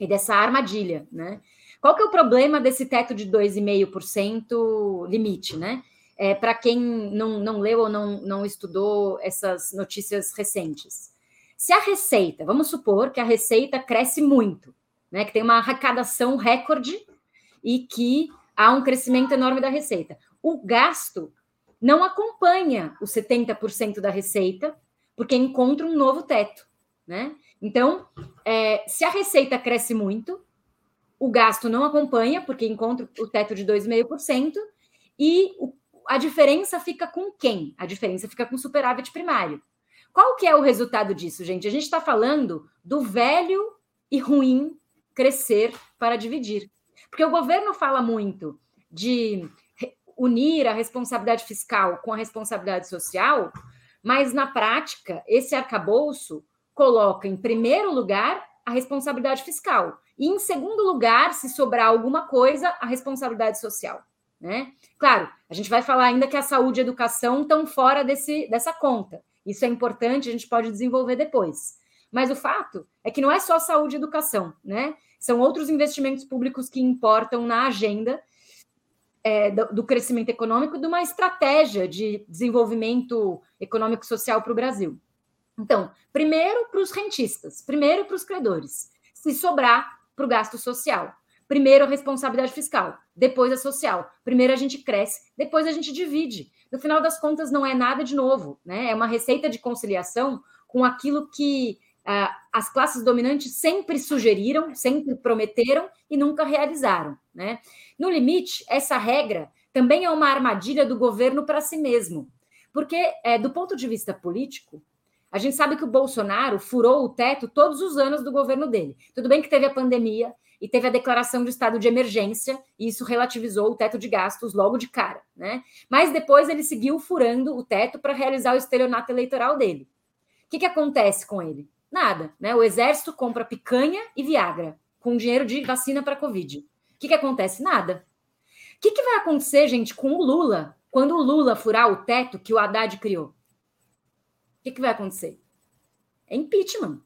S2: e dessa armadilha, né? Qual que é o problema desse teto de 2,5% limite, né? É, Para quem não, não leu ou não, não estudou essas notícias recentes. Se a receita, vamos supor que a receita cresce muito, né? Que tem uma arrecadação recorde e que há um crescimento enorme da receita. O gasto não acompanha os 70% da receita, porque encontra um novo teto, né? Então, é, se a receita cresce muito, o gasto não acompanha, porque encontra o teto de 2,5%, e o, a diferença fica com quem? A diferença fica com o superávit primário. Qual que é o resultado disso, gente? A gente está falando do velho e ruim crescer para dividir. Porque o governo fala muito de unir a responsabilidade fiscal com a responsabilidade social, mas na prática, esse arcabouço coloca em primeiro lugar a responsabilidade fiscal e em segundo lugar, se sobrar alguma coisa, a responsabilidade social. Né? Claro, a gente vai falar ainda que a saúde e a educação estão fora desse, dessa conta. Isso é importante, a gente pode desenvolver depois. Mas o fato é que não é só saúde e educação, né? São outros investimentos públicos que importam na agenda é, do, do, crescimento econômico de uma estratégia de desenvolvimento econômico e social para o Brasil. Então, primeiro para os rentistas, primeiro para os credores, se sobrar para o gasto social. Primeiro a responsabilidade fiscal, depois a social. Primeiro a gente cresce, depois a gente divide. No final das contas, não é nada de novo, né? É uma receita de conciliação com aquilo que uh, as classes dominantes sempre sugeriram, sempre prometeram e nunca realizaram, né? No limite, essa regra também é uma armadilha do governo para si mesmo. Porque, é, do ponto de vista político, a gente sabe que o Bolsonaro furou o teto todos os anos do governo dele. Tudo bem que teve a pandemia e teve a declaração de estado de emergência, e isso relativizou o teto de gastos logo de cara, né? Mas depois ele seguiu furando o teto para realizar o estelionato eleitoral dele. O que, que acontece com ele? Nada, né? O exército compra picanha e Viagra com dinheiro de vacina para Covid. O que, que acontece? Nada. O que, que vai acontecer, gente, com o Lula quando o Lula furar o teto que o Haddad criou? O que, que vai acontecer? É impeachment.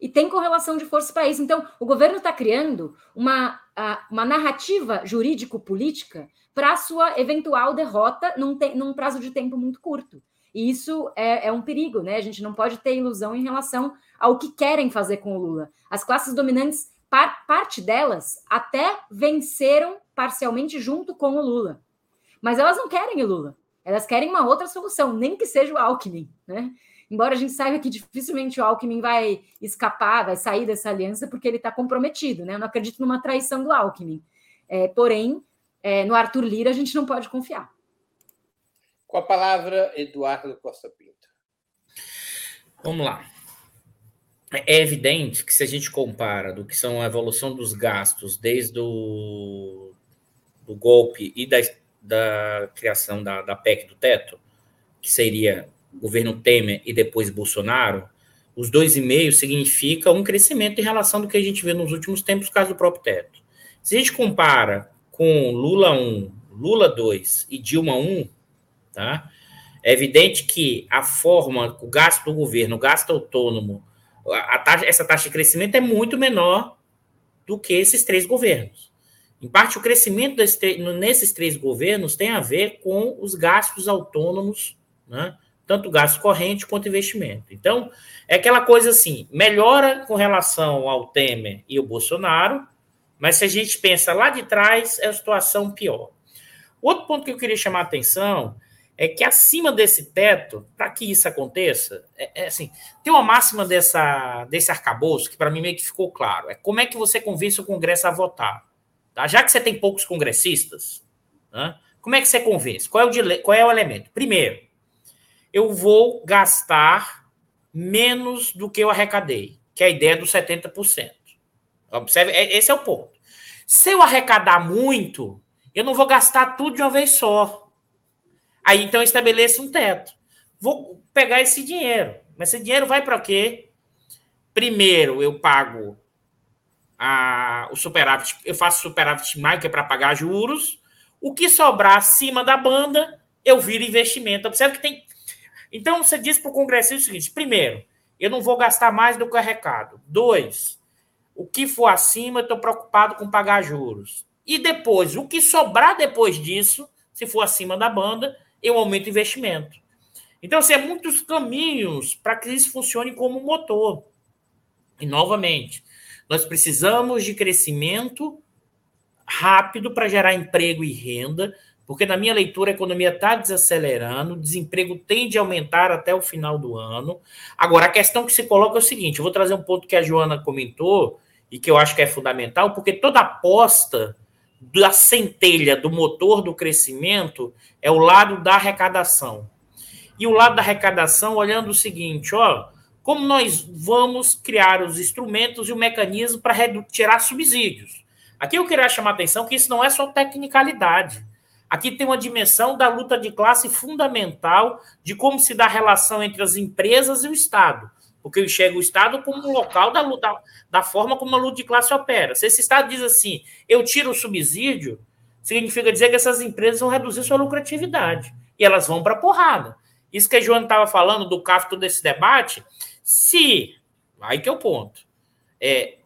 S2: E tem correlação de forças para isso. Então, o governo está criando uma, uma narrativa jurídico-política para a sua eventual derrota num, te, num prazo de tempo muito curto. E isso é, é, um perigo, né? A gente não pode ter ilusão em relação ao que querem fazer com o Lula. As classes dominantes par, parte delas até venceram parcialmente junto com o Lula. Mas elas não querem o Lula. Elas querem uma outra solução, nem que seja o Alckmin, né? Embora a gente saiba que dificilmente o Alckmin vai escapar, vai sair dessa aliança, porque ele está comprometido, né? Eu não acredito numa traição do Alckmin. É, porém, é, no Arthur Lira a gente não pode confiar.
S1: Com a palavra, Eduardo Costa Pinto.
S3: Vamos lá. É evidente que se a gente compara do que são a evolução dos gastos desde o do golpe e da, da criação da, da PEC do teto, que seria governo Temer e depois Bolsonaro, os dois e meio significa um crescimento em relação do que a gente vê nos últimos tempos, caso do próprio teto. Se a gente compara com Lula 1, Lula 2 e Dilma 1, tá? É evidente que a forma, o gasto do governo, o gasto autônomo, a taxa, essa taxa de crescimento é muito menor do que esses três governos. Em parte, o crescimento desse, nesses três governos tem a ver com os gastos autônomos, né? tanto gasto corrente quanto investimento. Então, é aquela coisa assim: melhora com relação ao Temer e o Bolsonaro, mas se a gente pensa lá de trás, é a situação pior. Outro ponto que eu queria chamar a atenção é que acima desse teto, para que isso aconteça, é, é, assim, tem uma máxima dessa, desse arcabouço que para mim meio que ficou claro. É como é que você convence o Congresso a votar. Tá? Já que você tem poucos congressistas, né, como é que você convence? Qual é, o, qual é o elemento? Primeiro, eu vou gastar menos do que eu arrecadei, que é a ideia dos 70%. Observe, é, esse é o ponto. Se eu arrecadar muito, eu não vou gastar tudo de uma vez só. Aí então eu estabeleço um teto. Vou pegar esse dinheiro. Mas esse dinheiro vai para quê? Primeiro, eu pago a, o superávit, eu faço superávit mais, que é para pagar juros. O que sobrar acima da banda, eu viro investimento. Observe que tem. Então, você diz para o congressista o seguinte: primeiro, eu não vou gastar mais do que arrecado. Dois, o que for acima, eu estou preocupado com pagar juros. E depois, o que sobrar depois disso, se for acima da banda, eu aumento o investimento. Então, assim, é muitos caminhos para que isso funcione como motor. E, novamente, nós precisamos de crescimento rápido para gerar emprego e renda, porque, na minha leitura, a economia está desacelerando, o desemprego tende a aumentar até o final do ano. Agora, a questão que se coloca é o seguinte: eu vou trazer um ponto que a Joana comentou e que eu acho que é fundamental, porque toda aposta da centelha do motor do crescimento é o lado da arrecadação. E o lado da arrecadação, olhando o seguinte, ó, como nós vamos criar os instrumentos e o mecanismo para tirar subsídios. Aqui eu queria chamar a atenção que isso não é só tecnicalidade. Aqui tem uma dimensão da luta de classe fundamental de como se dá a relação entre as empresas e o Estado. Porque eu enxergo o Estado como um local da, luta, da forma como a luta de classe opera. Se esse Estado diz assim, eu tiro o subsídio, significa dizer que essas empresas vão reduzir sua lucratividade e elas vão para a porrada. Isso que a Joana estava falando do CAF desse debate, se, aí que é o ponto, é,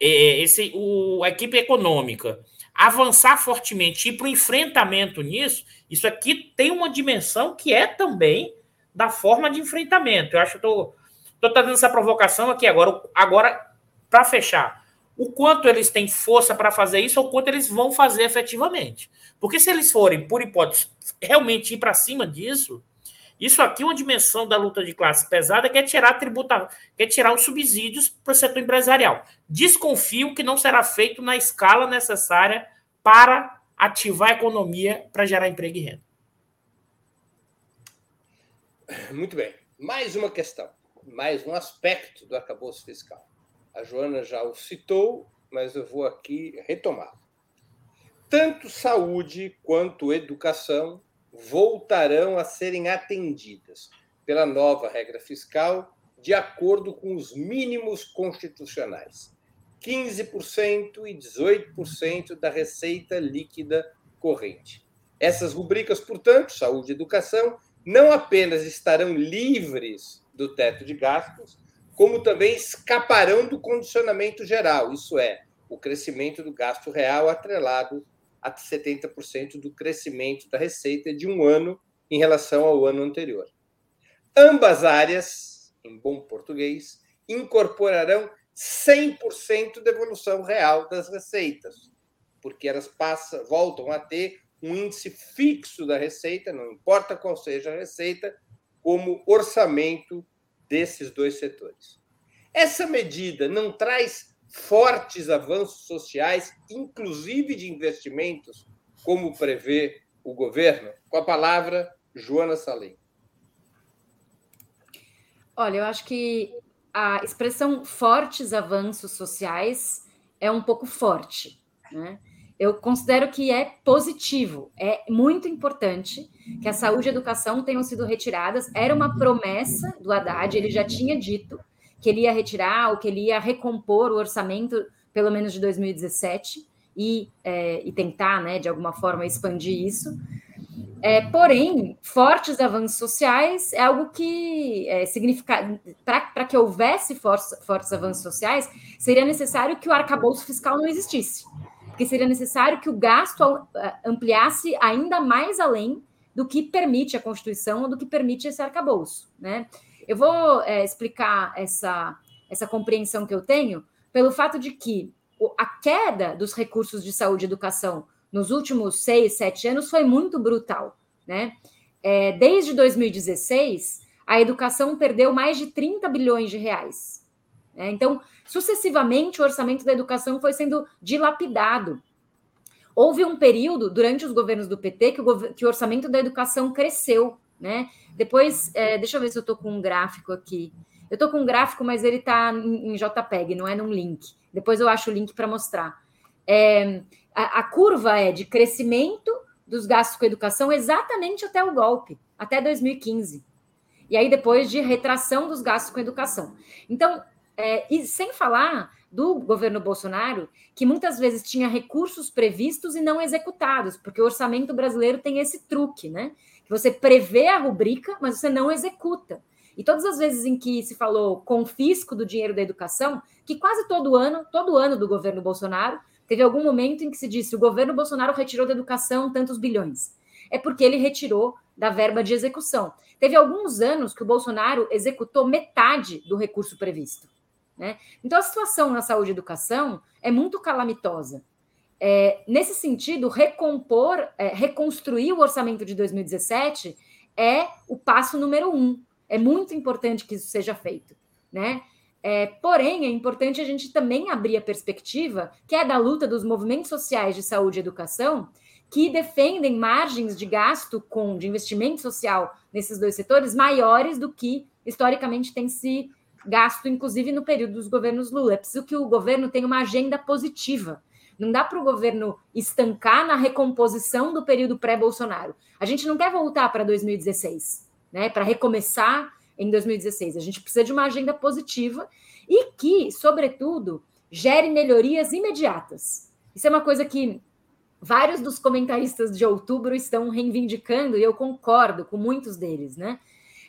S3: é esse, o, a equipe econômica avançar fortemente e para o enfrentamento nisso, isso aqui tem uma dimensão que é também da forma de enfrentamento. Eu acho que estou estou trazendo essa provocação aqui agora, agora para fechar o quanto eles têm força para fazer isso ou o quanto eles vão fazer efetivamente. Porque se eles forem, por hipótese, realmente ir para cima disso, isso aqui é uma dimensão da luta de classe pesada que é tirar tributa, que é tirar os subsídios para o setor empresarial. Desconfio que não será feito na escala necessária para ativar a economia para gerar emprego e renda.
S1: Muito bem. Mais uma questão, mais um aspecto do arcabouço fiscal. A Joana já o citou, mas eu vou aqui retomar. Tanto saúde quanto educação voltarão a serem atendidas pela nova regra fiscal de acordo com os mínimos constitucionais. 15% e 18% da receita líquida corrente. Essas rubricas, portanto, saúde e educação, não apenas estarão livres do teto de gastos, como também escaparão do condicionamento geral, isso é, o crescimento do gasto real atrelado a 70% do crescimento da receita de um ano em relação ao ano anterior. Ambas áreas, em bom português, incorporarão 100% da evolução real das receitas, porque elas passam, voltam a ter um índice fixo da receita, não importa qual seja a receita, como orçamento desses dois setores. Essa medida não traz fortes avanços sociais, inclusive de investimentos, como prevê o governo? Com a palavra, Joana Salim.
S2: Olha, eu acho que a expressão fortes avanços sociais é um pouco forte. Né? Eu considero que é positivo, é muito importante que a saúde e a educação tenham sido retiradas. Era uma promessa do Haddad, ele já tinha dito que ele ia retirar ou que ele ia recompor o orçamento, pelo menos de 2017, e, é, e tentar, né, de alguma forma, expandir isso. É, porém, fortes avanços sociais é algo que é, significa para que houvesse fortes, fortes avanços sociais, seria necessário que o arcabouço fiscal não existisse, porque seria necessário que o gasto ampliasse ainda mais além do que permite a Constituição ou do que permite esse arcabouço. Né? Eu vou é, explicar essa, essa compreensão que eu tenho pelo fato de que a queda dos recursos de saúde e educação nos últimos seis, sete anos foi muito brutal. Né? É, desde 2016, a educação perdeu mais de 30 bilhões de reais. Né? Então, sucessivamente, o orçamento da educação foi sendo dilapidado. Houve um período, durante os governos do PT, que o, que o orçamento da educação cresceu. Né? Depois, é, deixa eu ver se eu estou com um gráfico aqui. Eu estou com um gráfico, mas ele está em, em JPEG, não é num link. Depois eu acho o link para mostrar. É, a, a curva é de crescimento dos gastos com educação exatamente até o golpe, até 2015. E aí depois de retração dos gastos com educação. Então, é, e sem falar do governo Bolsonaro, que muitas vezes tinha recursos previstos e não executados, porque o orçamento brasileiro tem esse truque, né? Que você prevê a rubrica, mas você não executa. E todas as vezes em que se falou confisco do dinheiro da educação, que quase todo ano, todo ano do governo Bolsonaro, teve algum momento em que se disse o governo Bolsonaro retirou da educação tantos bilhões. É porque ele retirou da verba de execução. Teve alguns anos que o Bolsonaro executou metade do recurso previsto. Né? Então, a situação na saúde e educação é muito calamitosa. É, nesse sentido, recompor, é, reconstruir o orçamento de 2017 é o passo número um. É muito importante que isso seja feito. Né? É, porém, é importante a gente também abrir a perspectiva, que é da luta dos movimentos sociais de saúde e educação, que defendem margens de gasto com de investimento social nesses dois setores maiores do que historicamente tem se gasto, inclusive no período dos governos Lula. É preciso que o governo tenha uma agenda positiva. Não dá para o governo estancar na recomposição do período pré-Bolsonaro. A gente não quer voltar para 2016, né? Para recomeçar em 2016. A gente precisa de uma agenda positiva e que, sobretudo, gere melhorias imediatas. Isso é uma coisa que vários dos comentaristas de outubro estão reivindicando e eu concordo com muitos deles, né?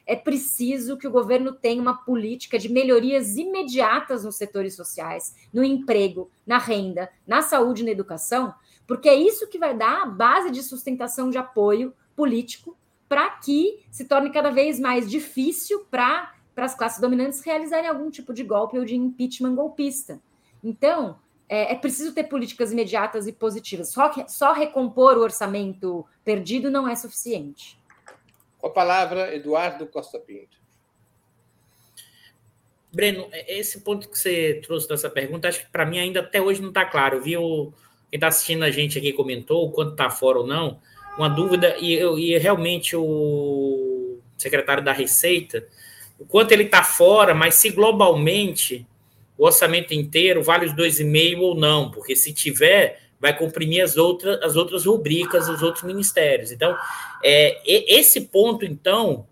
S2: É preciso que o governo tenha uma política de melhorias imediatas nos setores sociais, no emprego, na renda, na saúde e na educação, porque é isso que vai dar a base de sustentação de apoio político para que se torne cada vez mais difícil para as classes dominantes realizarem algum tipo de golpe ou de impeachment golpista. Então, é, é preciso ter políticas imediatas e positivas. Só, só recompor o orçamento perdido não é suficiente.
S1: Com a palavra, Eduardo Costa Pinto.
S3: Breno, é, esse ponto que você trouxe dessa pergunta, acho que para mim ainda até hoje não está claro. Viu? Quem está assistindo a gente aqui comentou, quanto está fora ou não uma dúvida, e, e realmente o secretário da Receita, o quanto ele está fora, mas se globalmente o orçamento inteiro vale os 2,5 ou não, porque se tiver, vai comprimir as outras, as outras rubricas, os outros ministérios. Então, é, esse ponto, então,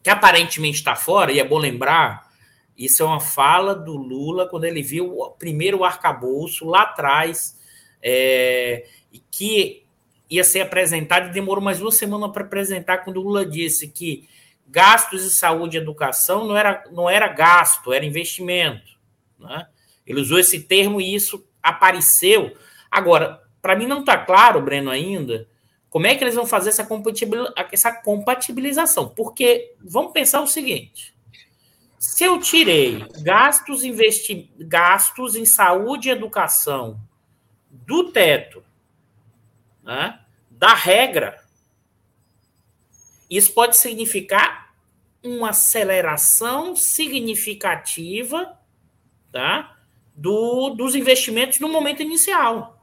S3: que aparentemente está fora, e é bom lembrar, isso é uma fala do Lula quando ele viu o primeiro arcabouço lá atrás, é, que ia ser apresentado e demorou mais duas semanas para apresentar, quando o Lula disse que gastos de saúde e educação não era, não era gasto, era investimento. Né? Ele usou esse termo e isso apareceu. Agora, para mim não está claro, Breno, ainda, como é que eles vão fazer essa, essa compatibilização. Porque vamos pensar o seguinte: se eu tirei gastos, investi gastos em saúde e educação do teto né, da regra, isso pode significar uma aceleração significativa tá, do, dos investimentos no momento inicial.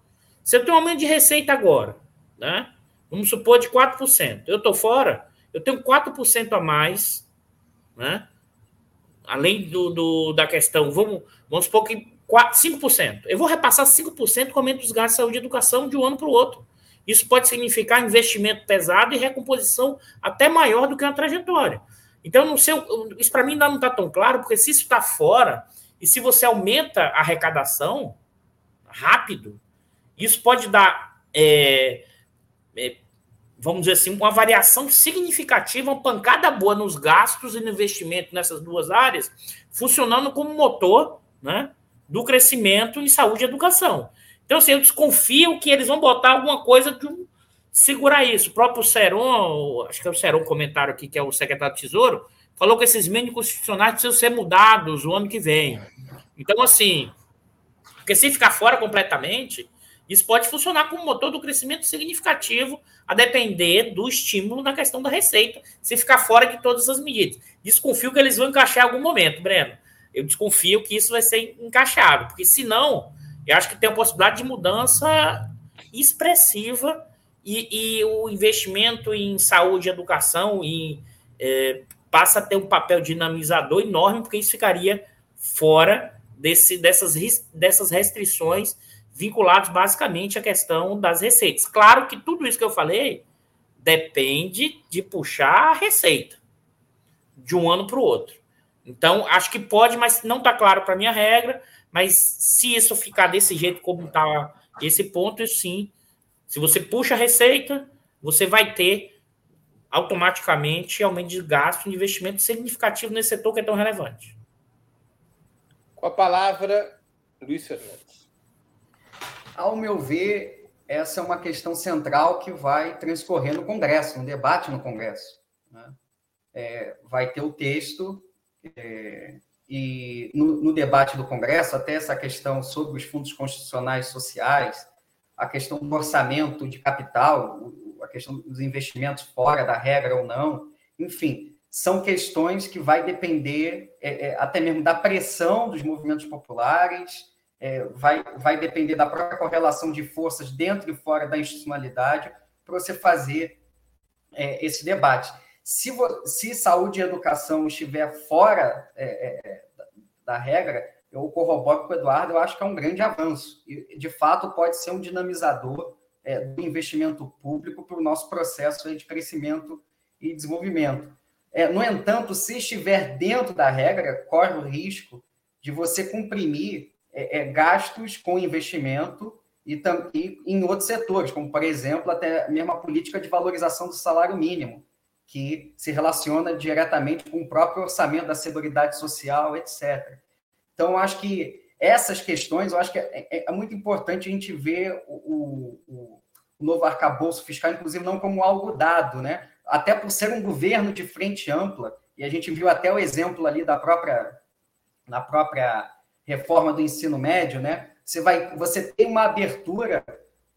S3: Se eu tenho um aumento de receita agora, né, vamos supor de 4%, eu estou fora, eu tenho 4% a mais, né, além do, do, da questão, vamos, vamos supor que 4, 5%. Eu vou repassar 5% com aumento dos gastos de saúde e educação de um ano para o outro. Isso pode significar investimento pesado e recomposição até maior do que uma trajetória. Então, não sei, isso para mim ainda não está tão claro, porque se isso está fora, e se você aumenta a arrecadação rápido, isso pode dar é, é, vamos dizer assim, uma variação significativa, uma pancada boa nos gastos e no investimento nessas duas áreas, funcionando como motor né, do crescimento em saúde e educação. Então, assim, eu desconfio que eles vão botar alguma coisa de segurar isso. O próprio Seron, acho que é o Seron comentário aqui, que é o secretário de Tesouro, falou que esses mínimos constitucionais precisam ser mudados o ano que vem. Então, assim, porque se ficar fora completamente, isso pode funcionar como motor do crescimento significativo, a depender do estímulo na questão da receita, se ficar fora de todas as medidas. Desconfio que eles vão encaixar em algum momento, Breno. Eu desconfio que isso vai ser encaixado, porque senão, eu acho que tem a possibilidade de mudança expressiva e, e o investimento em saúde e educação e, é, passa a ter um papel dinamizador enorme, porque isso ficaria fora desse, dessas, dessas restrições vinculados basicamente à questão das receitas. Claro que tudo isso que eu falei depende de puxar a receita de um ano para o outro. Então, acho que pode, mas não está claro para mim a regra. Mas se isso ficar desse jeito como está esse ponto, sim. Se você puxa a receita, você vai ter automaticamente aumento de gasto e investimento significativo nesse setor que é tão relevante.
S1: Com a palavra, Luiz Fernandes.
S4: Ao meu ver, essa é uma questão central que vai transcorrer no Congresso, no debate no Congresso. Né? É, vai ter o texto, é, e no, no, debate do Congresso, até essa questão sobre os fundos constitucionais sociais, a questão do orçamento de capital, a questão dos investimentos fora da regra ou não, enfim, são questões que vai depender é, é até mesmo da pressão dos movimentos populares, é, vai, vai depender da própria correlação de forças dentro e fora da institucionalidade para você fazer é, esse debate. Se, se saúde e educação estiver fora é, é, da regra, eu corroboro com o Eduardo, eu acho que é um grande avanço. E, de fato, pode ser um dinamizador é, do investimento público para o nosso processo de crescimento e desenvolvimento. É, no entanto, se estiver dentro da regra, corre o risco de você comprimir é, é, gastos com investimento e, tam, e em outros setores, como, por exemplo, até mesmo a política de valorização do salário mínimo, que se relaciona diretamente com o próprio orçamento da Seguridade Social, etc. Então, acho que essas questões, eu acho que é, é, é muito importante a gente ver o, o, o novo arcabouço fiscal, inclusive, não como algo dado, né? Até por ser um governo de frente ampla, e a gente viu até o exemplo ali da própria, na própria reforma do ensino médio, né? Você vai, você tem uma abertura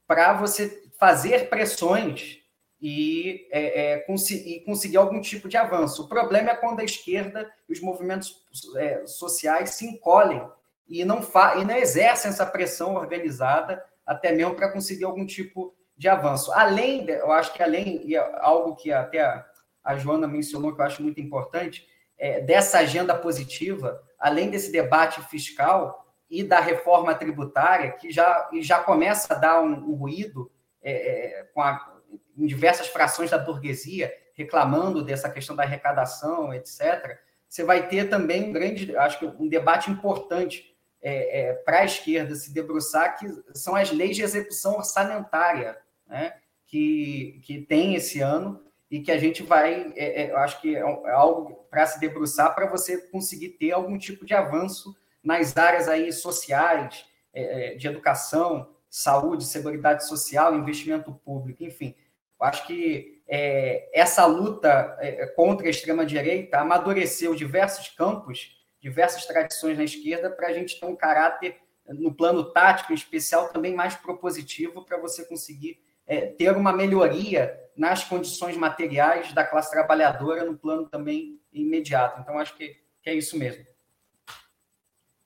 S4: para você fazer pressões e, é, é, e, conseguir algum tipo de avanço. O problema é quando a esquerda e os movimentos é, sociais se encolhem e não, e não exercem essa pressão organizada até mesmo para conseguir algum tipo de avanço. Além, de, eu acho que além, e é algo que até a, a Joana mencionou que eu acho muito importante, é, dessa agenda positiva, além desse debate fiscal e da reforma tributária, que já, já começa a dar um, um ruído é, é, com a, em diversas frações da burguesia, reclamando dessa questão da arrecadação, etc., você vai ter também um grande, acho que um debate importante é, é, para a esquerda se debruçar, que são as leis de execução orçamentária, né, que, que tem esse ano, e que a gente vai, é, é, eu acho que é, é algo para se debruçar para você conseguir ter algum tipo de avanço nas áreas aí sociais, é, é, de educação, saúde, seguridade social, investimento público, enfim. Eu acho que é, essa luta contra a extrema-direita amadureceu diversos campos, diversas tradições na esquerda, para a gente ter um caráter, no plano tático em especial, também mais propositivo para você conseguir é, ter uma melhoria nas condições materiais da classe trabalhadora no plano também imediato. Então, acho que, que é isso mesmo.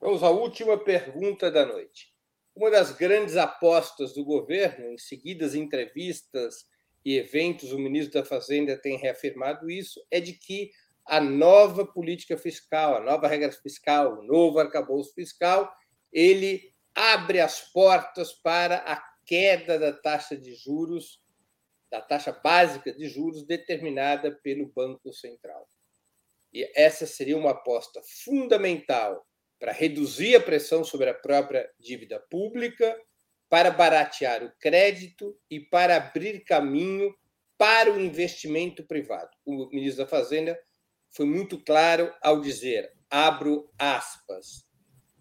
S1: Vamos à última pergunta da noite. Uma das grandes apostas do governo, em seguidas entrevistas e eventos, o ministro da Fazenda tem reafirmado isso, é de que a nova política fiscal, a nova regra fiscal, o novo arcabouço fiscal, ele abre as portas para a queda da taxa de juros, da taxa básica de juros determinada pelo Banco Central. E essa seria uma aposta fundamental para reduzir a pressão sobre a própria dívida pública, para baratear o crédito e para abrir caminho para o investimento privado. O ministro da Fazenda foi muito claro ao dizer, abro aspas,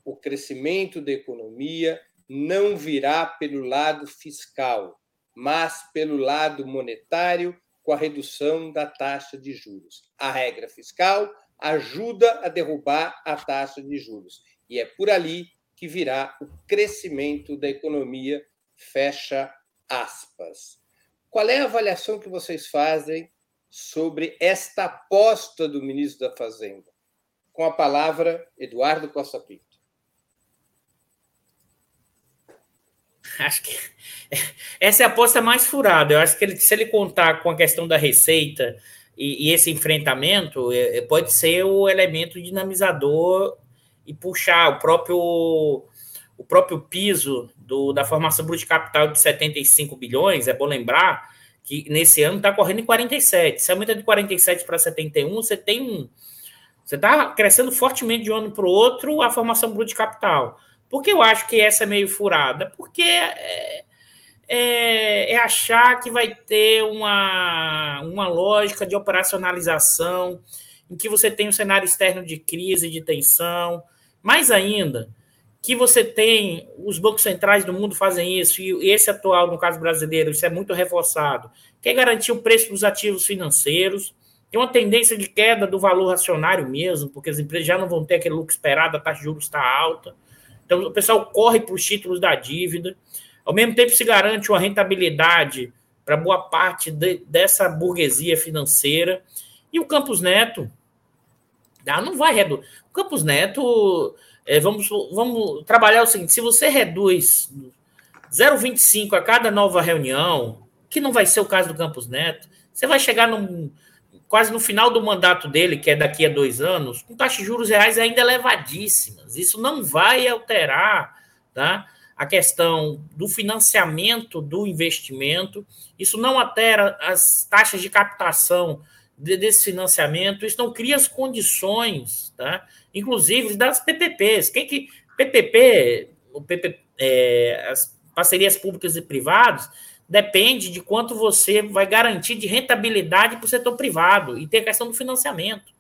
S1: o crescimento da economia não virá pelo lado fiscal, mas pelo lado monetário, com a redução da taxa de juros. A regra fiscal ajuda a derrubar a taxa de juros. E é por ali que virá o crescimento da economia, fecha aspas. Qual é a avaliação que vocês fazem sobre esta aposta do ministro da Fazenda? Com a palavra, Eduardo Costa Pinto.
S3: Acho que essa é a aposta mais furada. Eu acho que ele, se ele contar com a questão da receita e, e esse enfrentamento, é, é, pode ser o elemento dinamizador e puxar o próprio o próprio piso do, da formação bruta de capital de 75 bilhões. É bom lembrar que nesse ano está correndo em 47. Se aumenta de 47 para 71, você tem um. Você está crescendo fortemente de um ano para o outro a formação bruta de capital. Por que eu acho que essa é meio furada? Porque é, é, é, achar que vai ter uma, uma lógica de operacionalização em que você tem um cenário externo de crise, de tensão. Mais ainda, que você tem, os bancos centrais do mundo fazem isso, e esse atual, no caso brasileiro, isso é muito reforçado, quer garantir o preço dos ativos financeiros, tem uma tendência de queda do valor acionário mesmo, porque as empresas já não vão ter aquele lucro esperado, a taxa de juros está alta. Então, o pessoal corre para os títulos da dívida. Ao mesmo tempo, se garante uma rentabilidade para boa parte de, dessa burguesia financeira. E o Campos Neto ah, não vai reduzir. O Campos Neto é, vamos, vamos trabalhar o seguinte: se você reduz 0,25 a cada nova reunião, que não vai ser o caso do Campos Neto, você vai chegar num, quase no final do mandato dele, que é daqui a dois anos, com taxas de juros reais ainda elevadíssimas. Isso não vai alterar tá, a questão do financiamento do investimento, isso não altera as taxas de captação desse financiamento, isso não cria as condições, tá? inclusive das PPPs. Quem que PPP, o PP, é, as parcerias públicas e privadas, depende de quanto você vai garantir de rentabilidade para o setor privado e tem a questão do financiamento.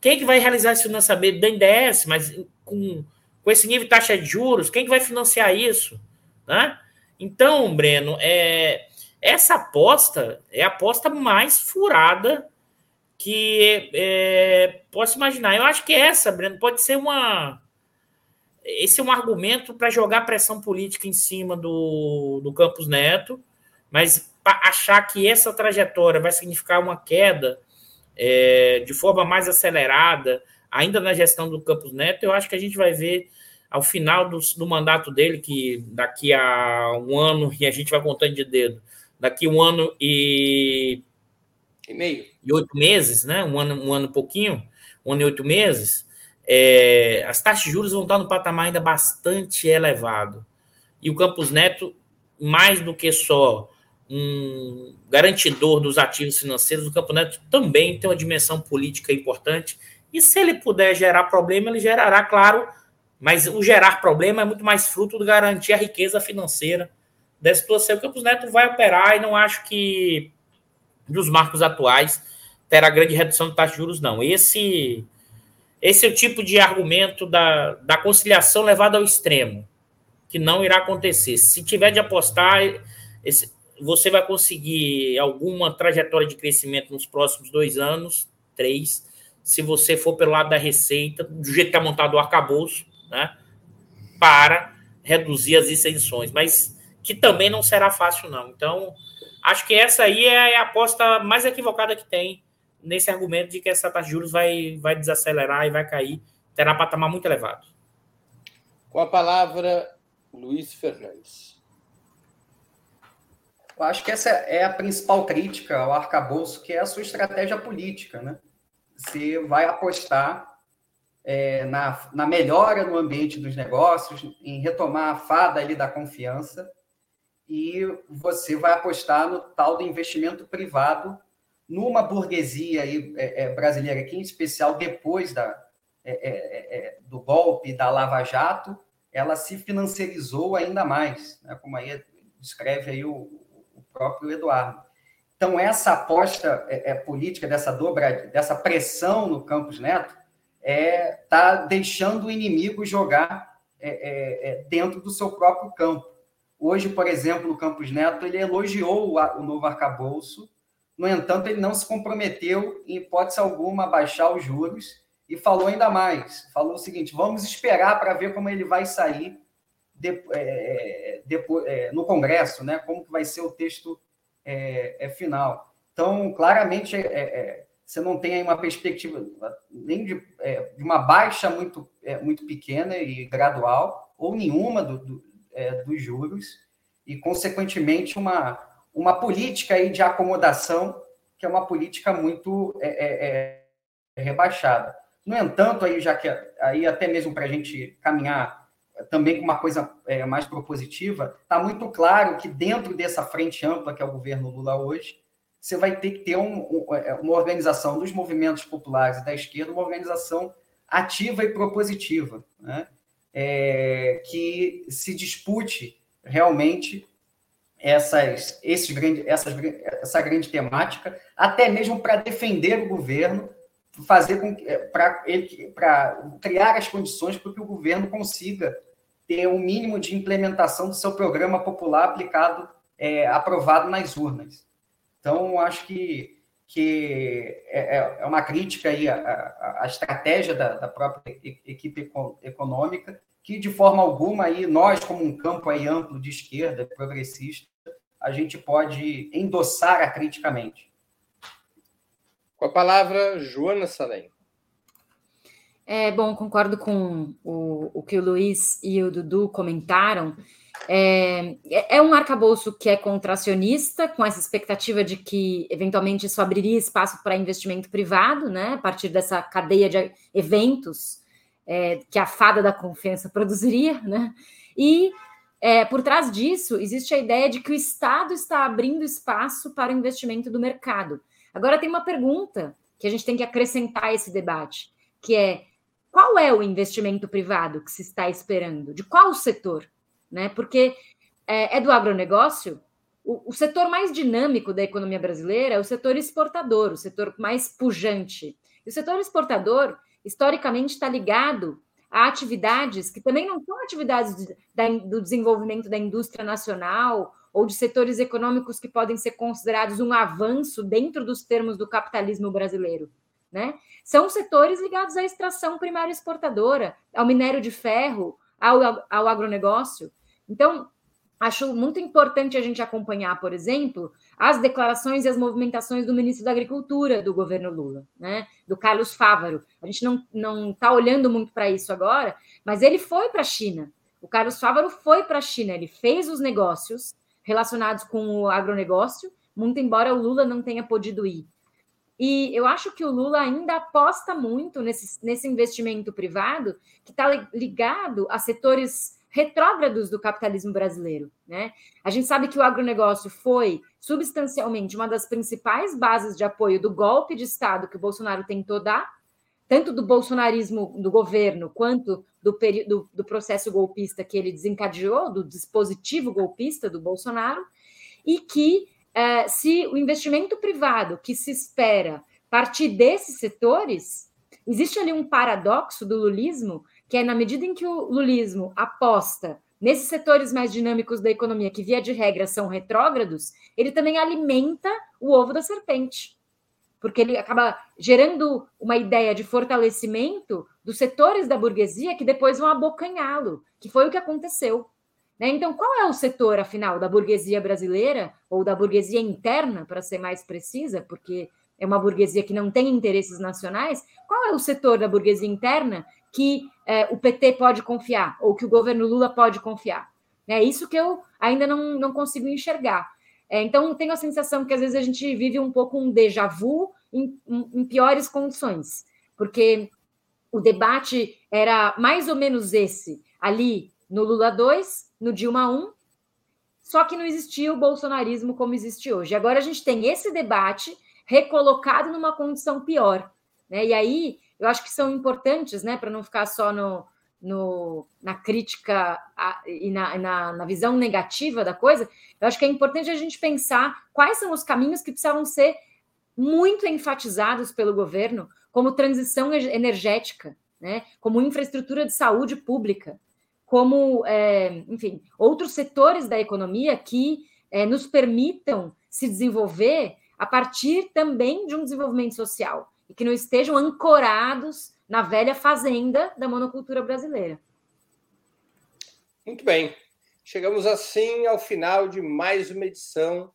S3: Quem que vai realizar esse financiamento? NDS, mas com, com esse nível de taxa de juros, quem que vai financiar isso? Né? Então, Breno, é, essa aposta é a aposta mais furada que é, posso imaginar. Eu acho que essa, Breno, pode ser uma. Esse é um argumento para jogar pressão política em cima do, do Campos Neto, mas achar que essa trajetória vai significar uma queda é, de forma mais acelerada, ainda na gestão do Campos Neto, eu acho que a gente vai ver ao final do, do mandato dele, que daqui a um ano, e a gente vai contando de dedo, daqui um ano e,
S1: e meio
S3: e oito meses, né? Um ano, um ano e pouquinho, um ano e oito meses, é, as taxas de juros vão estar no patamar ainda bastante elevado. E o Campos Neto, mais do que só um garantidor dos ativos financeiros, o Campos Neto também tem uma dimensão política importante. E se ele puder gerar problema, ele gerará, claro, mas o gerar problema é muito mais fruto de garantir a riqueza financeira dessa situação. O Campos Neto vai operar e não acho que dos marcos atuais terá grande redução de taxa de juros, não. Esse, esse é o tipo de argumento da, da conciliação levada ao extremo, que não irá acontecer. Se tiver de apostar, esse, você vai conseguir alguma trajetória de crescimento nos próximos dois anos, três, se você for pelo lado da receita, do jeito que está montado o arcabouço, né, para reduzir as isenções. Mas que também não será fácil, não. Então, acho que essa aí é a aposta mais equivocada que tem nesse argumento de que essa taxa de juros vai, vai desacelerar e vai cair, terá patamar muito elevado.
S1: Com a palavra, Luiz Fernandes.
S4: Eu acho que essa é a principal crítica ao arcabouço, que é a sua estratégia política. Né? Você vai apostar é, na, na melhora no ambiente dos negócios, em retomar a fada ali da confiança, e você vai apostar no tal do investimento privado numa burguesia aí, é, é, brasileira, aqui em especial depois da, é, é, é, do golpe da Lava Jato, ela se financiarizou ainda mais, né, como aí descreve aí o, o próprio Eduardo. Então, essa aposta política, dessa dobra, dessa pressão no Campos Neto, está deixando o inimigo jogar dentro do seu próprio campo. Hoje, por exemplo, o Campos Neto ele elogiou o novo arcabouço, no entanto, ele não se comprometeu, em hipótese alguma, a baixar os juros e falou ainda mais. Falou o seguinte: vamos esperar para ver como ele vai sair de, é, depois, é, no Congresso, né? como que vai ser o texto é, é final. Então, claramente, é, é, você não tem aí uma perspectiva nem de, de uma baixa muito, muito pequena e gradual, ou nenhuma do, do, dos juros, e, consequentemente, uma, uma política aí de acomodação, que é uma política muito rebaixada. No entanto, aí já que aí até mesmo para a gente caminhar também com uma coisa é, mais propositiva, está muito claro que dentro dessa frente ampla que é o governo Lula hoje, você vai ter que ter um, é, uma organização dos movimentos populares e da esquerda, uma organização ativa e propositiva, né? é, que se dispute realmente essas, esses grande, essas, essa grande temática, até mesmo para defender o governo, fazer com para criar as condições para que o governo consiga ter um mínimo de implementação do seu programa popular aplicado, é, aprovado nas urnas. Então, acho que, que é, é, é uma crítica aí à, à estratégia da, da, própria equipe econômica, que de forma alguma aí nós, como um campo aí amplo de esquerda, progressista, a gente pode endossar acriticamente.
S1: Com a palavra, Joana Salem.
S2: É, bom, concordo com o, o que o Luiz e o Dudu comentaram. É, é, é um arcabouço que é contracionista, com essa expectativa de que, eventualmente, isso abriria espaço para investimento privado, né, a partir dessa cadeia de eventos é, que a fada da confiança produziria, né? E é, por trás disso existe a ideia de que o Estado está abrindo espaço para o investimento do mercado. Agora tem uma pergunta que a gente tem que acrescentar a esse debate, que é qual é o investimento privado que se está esperando? De qual setor? Né? Porque é, é do agronegócio? O, setor mais dinâmico da economia brasileira é o setor exportador, o setor mais pujante. E o setor exportador, historicamente, está ligado a atividades que também não são atividades de, da, do desenvolvimento da indústria nacional ou de setores econômicos que podem ser considerados um avanço dentro dos termos do capitalismo brasileiro. Né? São setores ligados à extração primária exportadora, ao minério de ferro, ao, ao agronegócio. Então, acho muito importante a gente acompanhar, por exemplo, as declarações e as movimentações do ministro da Agricultura do governo Lula, né? do Carlos Fávaro. A gente não está olhando muito para isso agora, mas ele foi para a China. O Carlos Fávaro foi para a China, ele fez os negócios relacionados com o agronegócio, muito embora o Lula não tenha podido ir. E eu acho que o Lula ainda aposta muito nesse, nesse investimento privado que está ligado a setores retrógrados do capitalismo brasileiro. Né? A gente sabe que o agronegócio foi substancialmente uma das principais bases de apoio do golpe de Estado que o Bolsonaro tentou dar, tanto do bolsonarismo do governo quanto do, do, do processo golpista que ele desencadeou, do dispositivo golpista do Bolsonaro, e que é, se o investimento privado que se espera partir desses setores, existe ali um paradoxo do lulismo, que é na medida em que o lulismo aposta nesses setores mais dinâmicos da economia, que via de regra são retrógrados, ele também alimenta o ovo da serpente. Porque ele acaba gerando uma ideia de fortalecimento dos setores da burguesia que depois vão abocanhá-lo, que foi o que aconteceu. Né? Então, qual é o setor, afinal, da burguesia brasileira, ou da burguesia interna, para ser mais precisa, porque é uma burguesia que não tem interesses nacionais? Qual é o setor da burguesia interna que é, o PT pode confiar, ou que o governo Lula pode confiar? É isso que eu ainda não, não consigo enxergar. É, então, tenho a sensação que às vezes a gente vive um pouco um déjà vu em, em piores condições, porque o debate era mais ou menos esse, ali no Lula 2, no Dilma 1, só que não existia o bolsonarismo como existe hoje. Agora a gente tem esse debate recolocado numa condição pior. Né? E aí eu acho que são importantes, né, para não ficar só no, no, na crítica a, e na, na, na, visão negativa da coisa, eu acho que é importante a gente pensar quais são os caminhos que precisavam ser muito enfatizados pelo governo, como transição energética, né, como infraestrutura de saúde pública, como, é, enfim, outros setores da economia que é, nos permitam se desenvolver a partir também de um desenvolvimento social e que não estejam ancorados na velha fazenda da monocultura brasileira.
S1: Muito bem. Chegamos assim ao final de mais uma edição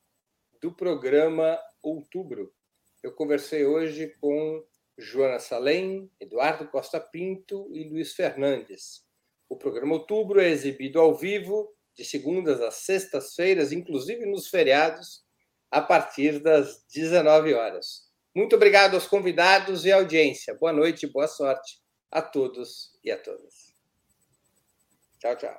S1: do programa Outubro. Eu conversei hoje com Joana Salem, Eduardo Costa Pinto e Luiz Fernandes. O programa Outubro é exibido ao vivo de segundas às sextas-feiras, inclusive nos feriados, a partir das 19 horas. Muito obrigado aos convidados e à audiência. Boa noite e boa sorte a todos e a todas. Tchau, tchau.